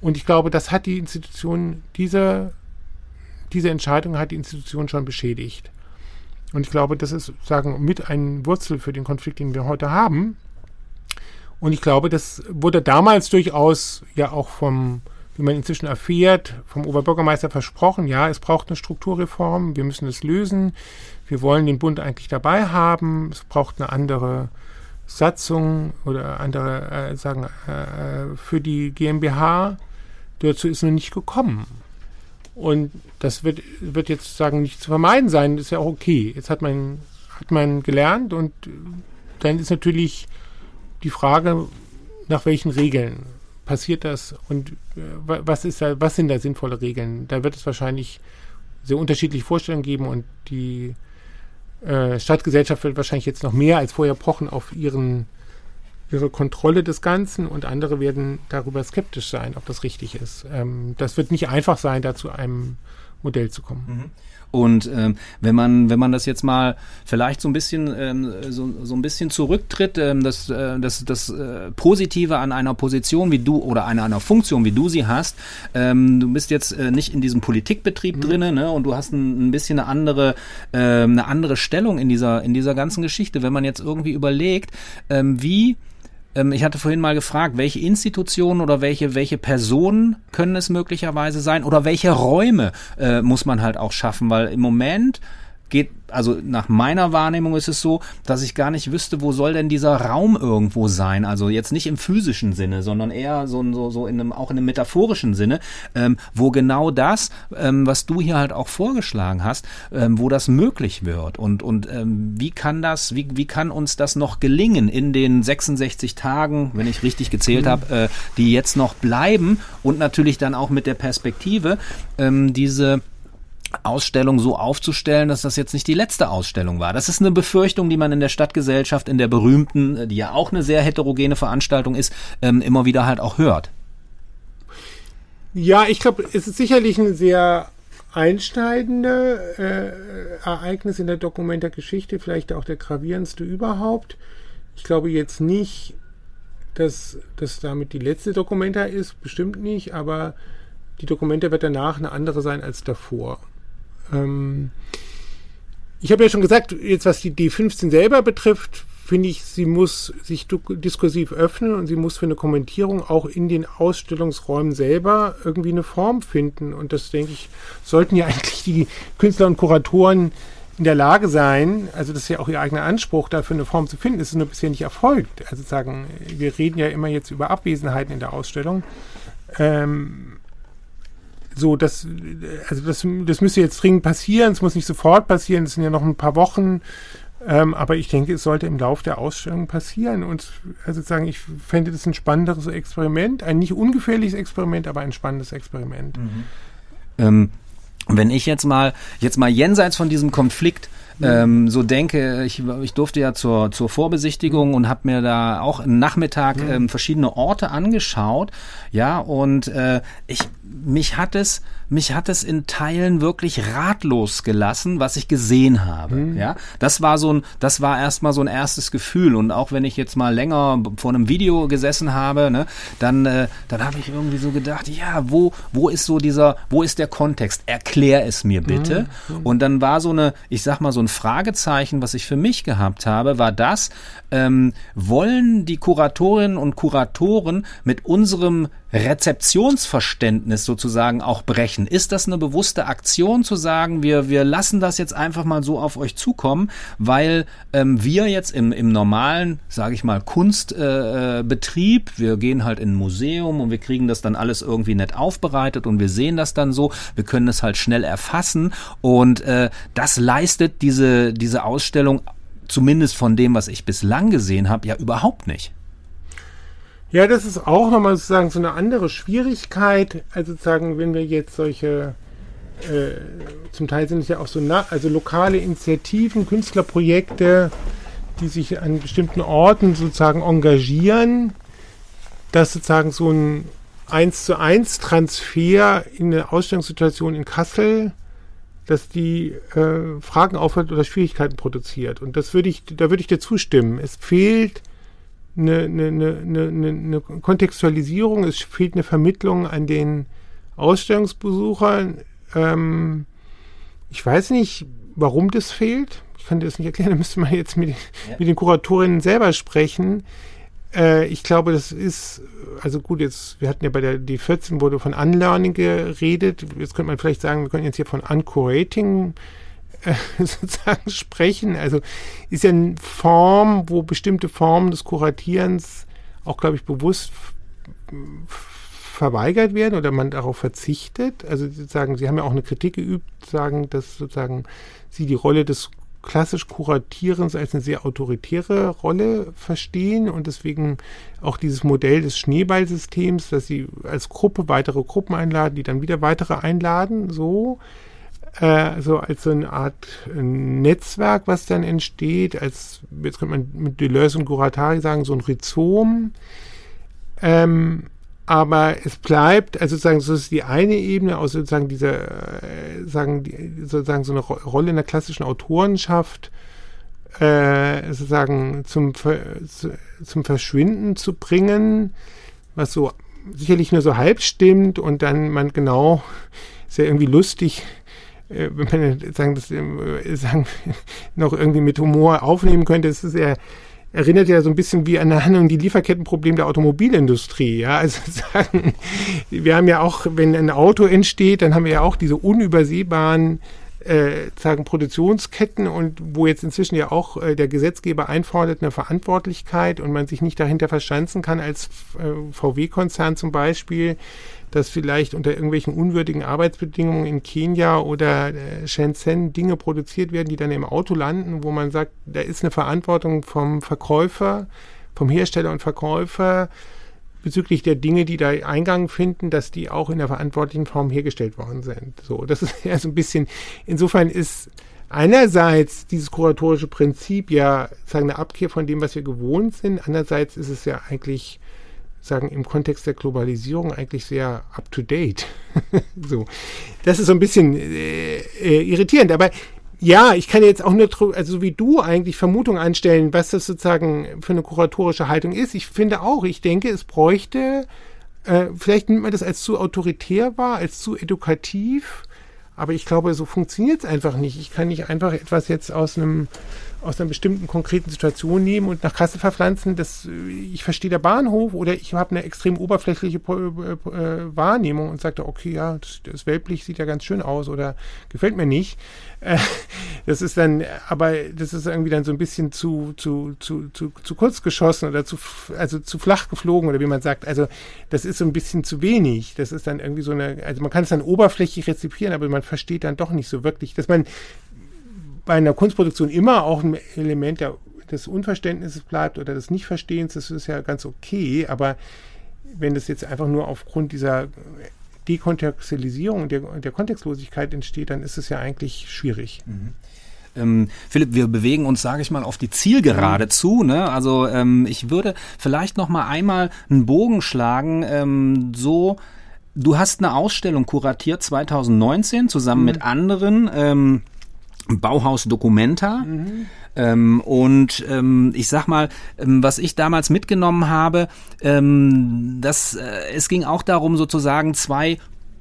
Und ich glaube, das hat die Institution, diese, diese Entscheidung hat die Institution schon beschädigt. Und ich glaube, das ist, sagen, mit ein Wurzel für den Konflikt, den wir heute haben. Und ich glaube, das wurde damals durchaus ja auch vom, wie man inzwischen erfährt, vom Oberbürgermeister versprochen, ja, es braucht eine Strukturreform, wir müssen es lösen, wir wollen den Bund eigentlich dabei haben, es braucht eine andere Satzung oder andere äh, sagen äh, für die GmbH. Dazu ist noch nicht gekommen. Und das wird, wird jetzt sagen nicht zu vermeiden sein, das ist ja auch okay. Jetzt hat man, hat man gelernt und dann ist natürlich die Frage, nach welchen Regeln passiert das und äh, was ist da, was sind da sinnvolle Regeln? Da wird es wahrscheinlich sehr unterschiedliche Vorstellungen geben und die äh, Stadtgesellschaft wird wahrscheinlich jetzt noch mehr als vorher pochen auf ihren ihre Kontrolle des Ganzen und andere werden darüber skeptisch sein, ob das richtig ist. Ähm, das wird nicht einfach sein, da zu einem Modell zu kommen. Mhm. Und ähm, wenn man wenn man das jetzt mal vielleicht so ein bisschen ähm, so, so ein bisschen zurücktritt, ähm, das äh, das das äh, Positive an einer Position wie du oder einer einer Funktion wie du sie hast, ähm, du bist jetzt äh, nicht in diesem Politikbetrieb mhm. drinne, ne, und du hast ein, ein bisschen eine andere äh, eine andere Stellung in dieser in dieser ganzen Geschichte. Wenn man jetzt irgendwie überlegt, ähm, wie ähm, ich hatte vorhin mal gefragt, welche Institutionen oder welche, welche Personen können es möglicherweise sein oder welche Räume äh, muss man halt auch schaffen, weil im Moment geht also nach meiner Wahrnehmung ist es so, dass ich gar nicht wüsste, wo soll denn dieser Raum irgendwo sein. Also jetzt nicht im physischen Sinne, sondern eher so, so, so in einem, auch in einem metaphorischen Sinne, ähm, wo genau das, ähm, was du hier halt auch vorgeschlagen hast, ähm, wo das möglich wird. Und, und ähm, wie kann das, wie, wie kann uns das noch gelingen in den 66 Tagen, wenn ich richtig gezählt mhm. habe, äh, die jetzt noch bleiben und natürlich dann auch mit der Perspektive, ähm, diese Ausstellung so aufzustellen, dass das jetzt nicht die letzte Ausstellung war. Das ist eine Befürchtung, die man in der Stadtgesellschaft, in der berühmten, äh, die ja auch eine sehr heterogene Veranstaltung ist, ähm, immer wieder halt auch hört. Ja, ich glaube, es ist sicherlich ein sehr einschneidende äh, Ereignis in der Dokumentargeschichte, vielleicht auch der gravierendste überhaupt. Ich glaube jetzt nicht, dass das damit die letzte Dokumenta ist, bestimmt nicht, aber die Dokumenta wird danach eine andere sein als davor. Ähm, ich habe ja schon gesagt, jetzt was die D15 selber betrifft, finde ich, sie muss sich diskursiv öffnen und sie muss für eine Kommentierung auch in den Ausstellungsräumen selber irgendwie eine Form finden. Und das, denke ich, sollten ja eigentlich die Künstler und Kuratoren in der Lage sein, also das ist ja auch ihr eigener Anspruch, dafür eine Form zu finden, ist nur bisher nicht erfolgt. Also sagen, wir reden ja immer jetzt über Abwesenheiten in der Ausstellung. Ähm, so, das, also das, das müsste jetzt dringend passieren. Es muss nicht sofort passieren. Es sind ja noch ein paar Wochen. Ähm, aber ich denke, es sollte im Laufe der Ausstellung passieren. Und also sagen, ich fände das ein spannenderes Experiment. Ein nicht ungefährliches Experiment, aber ein spannendes Experiment. Mhm. Ähm, wenn ich jetzt mal, jetzt mal jenseits von diesem Konflikt ähm, so denke, ich, ich durfte ja zur, zur Vorbesichtigung und habe mir da auch einen Nachmittag ähm, verschiedene Orte angeschaut, ja, und äh, ich mich hat es mich hat es in Teilen wirklich ratlos gelassen, was ich gesehen habe. Mhm. Ja, das war so ein, das war erstmal so ein erstes Gefühl. Und auch wenn ich jetzt mal länger vor einem Video gesessen habe, ne, dann, äh, dann habe ich irgendwie so gedacht, ja, wo, wo ist so dieser, wo ist der Kontext? Erklär es mir bitte. Mhm. Und dann war so eine, ich sag mal so ein Fragezeichen, was ich für mich gehabt habe, war das: ähm, Wollen die Kuratorinnen und Kuratoren mit unserem Rezeptionsverständnis sozusagen auch brechen? Ist das eine bewusste Aktion zu sagen, wir, wir lassen das jetzt einfach mal so auf euch zukommen, weil ähm, wir jetzt im, im normalen, sage ich mal, Kunstbetrieb, äh, wir gehen halt in ein Museum und wir kriegen das dann alles irgendwie nett aufbereitet und wir sehen das dann so, wir können es halt schnell erfassen und äh, das leistet diese, diese Ausstellung zumindest von dem, was ich bislang gesehen habe, ja überhaupt nicht. Ja, das ist auch nochmal sozusagen so eine andere Schwierigkeit. Also sozusagen, wenn wir jetzt solche, äh, zum Teil sind es ja auch so, also lokale Initiativen, Künstlerprojekte, die sich an bestimmten Orten sozusagen engagieren, dass sozusagen so ein 1 zu 1 Transfer in eine Ausstellungssituation in Kassel, dass die äh, Fragen aufhört oder Schwierigkeiten produziert. Und das würde ich, da würde ich dir zustimmen. Es fehlt eine, eine, eine, eine, Kontextualisierung, es fehlt eine Vermittlung an den Ausstellungsbesuchern. Ähm, ich weiß nicht, warum das fehlt. ich kann dir das nicht erklären, da müsste man jetzt mit, ja. mit den Kuratorinnen selber sprechen. Äh, ich glaube, das ist, also gut, jetzt, wir hatten ja bei der D14 wurde von Unlearning geredet. Jetzt könnte man vielleicht sagen, wir können jetzt hier von Uncurating äh, sozusagen sprechen. Also ist ja eine Form, wo bestimmte Formen des Kuratierens auch, glaube ich, bewusst verweigert werden oder man darauf verzichtet. Also sozusagen, Sie haben ja auch eine Kritik geübt, sagen, dass sozusagen Sie die Rolle des klassisch Kuratierens als eine sehr autoritäre Rolle verstehen und deswegen auch dieses Modell des Schneeballsystems, dass sie als Gruppe weitere Gruppen einladen, die dann wieder weitere einladen, so äh, so als so eine Art äh, Netzwerk, was dann entsteht, als jetzt könnte man mit Deleuze und Guattari sagen, so ein Rhizom. Ähm, aber es bleibt, also sozusagen, das ist die eine Ebene aus sozusagen dieser, äh, sagen, die, sozusagen so eine Rolle in der klassischen Autorenschaft, äh, sozusagen zum, zu, zum Verschwinden zu bringen, was so sicherlich nur so halb stimmt und dann man genau, ist ja irgendwie lustig, äh, wenn man sagen, das, äh, sagen, noch irgendwie mit Humor aufnehmen könnte, es ist ja erinnert ja so ein bisschen wie an Handlung die Lieferkettenprobleme der Automobilindustrie. Ja, also sagen, wir haben ja auch, wenn ein Auto entsteht, dann haben wir ja auch diese unübersehbaren äh, sagen Produktionsketten und wo jetzt inzwischen ja auch äh, der Gesetzgeber einfordert eine Verantwortlichkeit und man sich nicht dahinter verschanzen kann als äh, VW-Konzern zum Beispiel, dass vielleicht unter irgendwelchen unwürdigen Arbeitsbedingungen in Kenia oder äh, Shenzhen Dinge produziert werden, die dann im Auto landen, wo man sagt, da ist eine Verantwortung vom Verkäufer, vom Hersteller und Verkäufer bezüglich der Dinge, die da Eingang finden, dass die auch in der verantwortlichen Form hergestellt worden sind. So, das ist ja so ein bisschen, insofern ist einerseits dieses kuratorische Prinzip ja sagen eine Abkehr von dem, was wir gewohnt sind. Andererseits ist es ja eigentlich sagen im Kontext der Globalisierung eigentlich sehr up to date. so, das ist so ein bisschen äh, äh, irritierend. Aber ja, ich kann jetzt auch nur, also wie du eigentlich Vermutungen anstellen, was das sozusagen für eine kuratorische Haltung ist. Ich finde auch, ich denke, es bräuchte, äh, vielleicht nimmt man das als zu autoritär wahr, als zu edukativ. Aber ich glaube, so funktioniert es einfach nicht. Ich kann nicht einfach etwas jetzt aus einem aus einer bestimmten konkreten Situation nehmen und nach Kassel verpflanzen, dass ich verstehe der Bahnhof oder ich habe eine extrem oberflächliche äh, äh, Wahrnehmung und sage, okay, ja, das, das Weltblick sieht ja ganz schön aus oder gefällt mir nicht. Äh, das ist dann, aber das ist irgendwie dann so ein bisschen zu, zu, zu, zu, zu kurz geschossen oder zu, also zu flach geflogen oder wie man sagt. Also das ist so ein bisschen zu wenig. Das ist dann irgendwie so eine, also man kann es dann oberflächlich rezipieren, aber man versteht dann doch nicht so wirklich, dass man bei einer Kunstproduktion immer auch ein Element der, des Unverständnisses bleibt oder des Nichtverstehens, das ist ja ganz okay, aber wenn das jetzt einfach nur aufgrund dieser Dekontextualisierung und der, der, Kontextlosigkeit entsteht, dann ist es ja eigentlich schwierig. Mhm. Ähm, Philipp, wir bewegen uns, sage ich mal, auf die Zielgerade mhm. zu. Ne? Also ähm, ich würde vielleicht noch mal einmal einen Bogen schlagen, ähm, so Du hast eine Ausstellung kuratiert 2019 zusammen mhm. mit anderen. Ähm, Bauhaus Documenta. Mhm. Ähm, und ähm, ich sag mal, ähm, was ich damals mitgenommen habe, ähm, das, äh, es ging auch darum, sozusagen zwei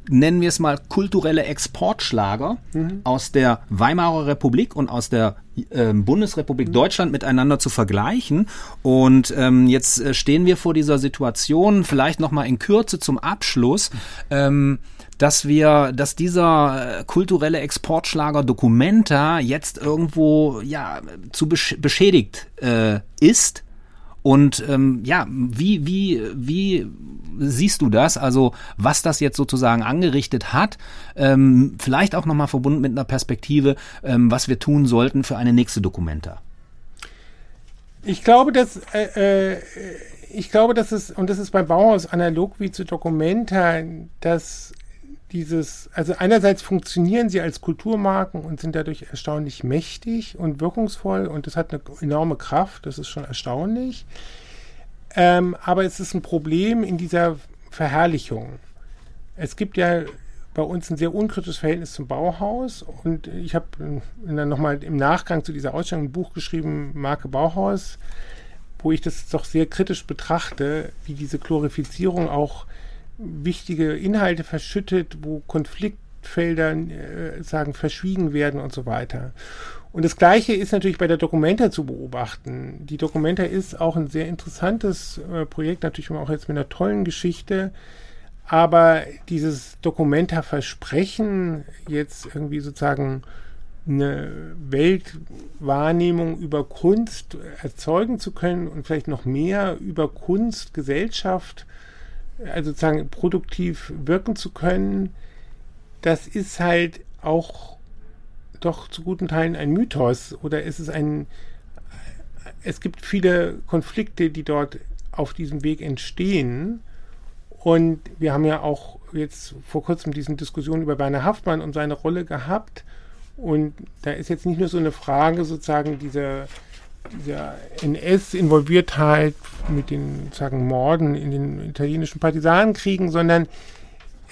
nennen wir es mal kulturelle Exportschlager mhm. aus der Weimarer Republik und aus der äh, Bundesrepublik mhm. Deutschland miteinander zu vergleichen. Und ähm, jetzt äh, stehen wir vor dieser Situation, vielleicht noch mal in Kürze zum Abschluss. Ähm, dass wir, dass dieser äh, kulturelle Exportschlager Documenta jetzt irgendwo ja zu besch beschädigt äh, ist. Und ähm, ja, wie, wie, wie siehst du das? Also was das jetzt sozusagen angerichtet hat, ähm, vielleicht auch nochmal verbunden mit einer Perspektive, ähm, was wir tun sollten für eine nächste Dokumenta. Ich glaube, dass äh, äh, ich glaube, dass es, und das ist beim Bauhaus analog wie zu Dokumenta, dass dieses, also einerseits funktionieren sie als Kulturmarken und sind dadurch erstaunlich mächtig und wirkungsvoll und das hat eine enorme Kraft, das ist schon erstaunlich. Ähm, aber es ist ein Problem in dieser Verherrlichung. Es gibt ja bei uns ein sehr unkritisches Verhältnis zum Bauhaus und ich habe dann nochmal im Nachgang zu dieser Ausstellung ein Buch geschrieben, Marke Bauhaus, wo ich das doch sehr kritisch betrachte, wie diese Glorifizierung auch wichtige Inhalte verschüttet, wo Konfliktfelder äh, sagen verschwiegen werden und so weiter. Und das Gleiche ist natürlich bei der Documenta zu beobachten. Die Documenta ist auch ein sehr interessantes äh, Projekt, natürlich auch jetzt mit einer tollen Geschichte. Aber dieses Documenta-Versprechen, jetzt irgendwie sozusagen eine Weltwahrnehmung über Kunst erzeugen zu können und vielleicht noch mehr über Kunst, Gesellschaft, also sozusagen produktiv wirken zu können, das ist halt auch doch zu guten Teilen ein Mythos oder ist es ein, es gibt viele Konflikte, die dort auf diesem Weg entstehen. Und wir haben ja auch jetzt vor kurzem diesen Diskussion über Werner Haftmann und seine Rolle gehabt. Und da ist jetzt nicht nur so eine Frage sozusagen dieser, dieser NS-Involviertheit mit den sagen Morden in den italienischen Partisanenkriegen, sondern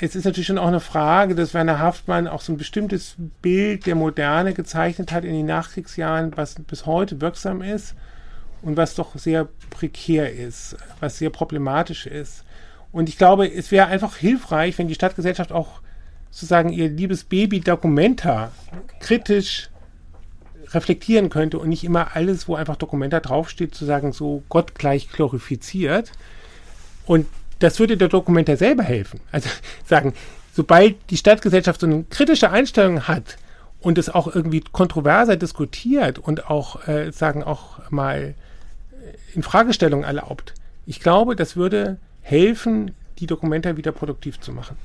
es ist natürlich schon auch eine Frage, dass Werner Haftmann auch so ein bestimmtes Bild der Moderne gezeichnet hat in den Nachkriegsjahren, was bis heute wirksam ist und was doch sehr prekär ist, was sehr problematisch ist. Und ich glaube, es wäre einfach hilfreich, wenn die Stadtgesellschaft auch sozusagen ihr liebes Baby Documenta kritisch reflektieren könnte und nicht immer alles, wo einfach Documenta draufsteht, zu sagen, so gottgleich glorifiziert. Und das würde der Dokumenta selber helfen. Also sagen, sobald die Stadtgesellschaft so eine kritische Einstellung hat und es auch irgendwie kontroverser diskutiert und auch äh, sagen auch mal äh, in Fragestellungen erlaubt, ich glaube, das würde helfen, die Dokumenta wieder produktiv zu machen.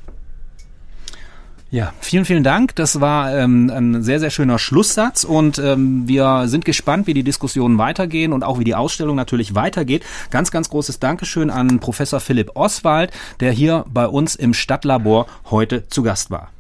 Ja, vielen, vielen Dank. Das war ähm, ein sehr, sehr schöner Schlusssatz und ähm, wir sind gespannt, wie die Diskussionen weitergehen und auch wie die Ausstellung natürlich weitergeht. Ganz, ganz großes Dankeschön an Professor Philipp Oswald, der hier bei uns im Stadtlabor heute zu Gast war.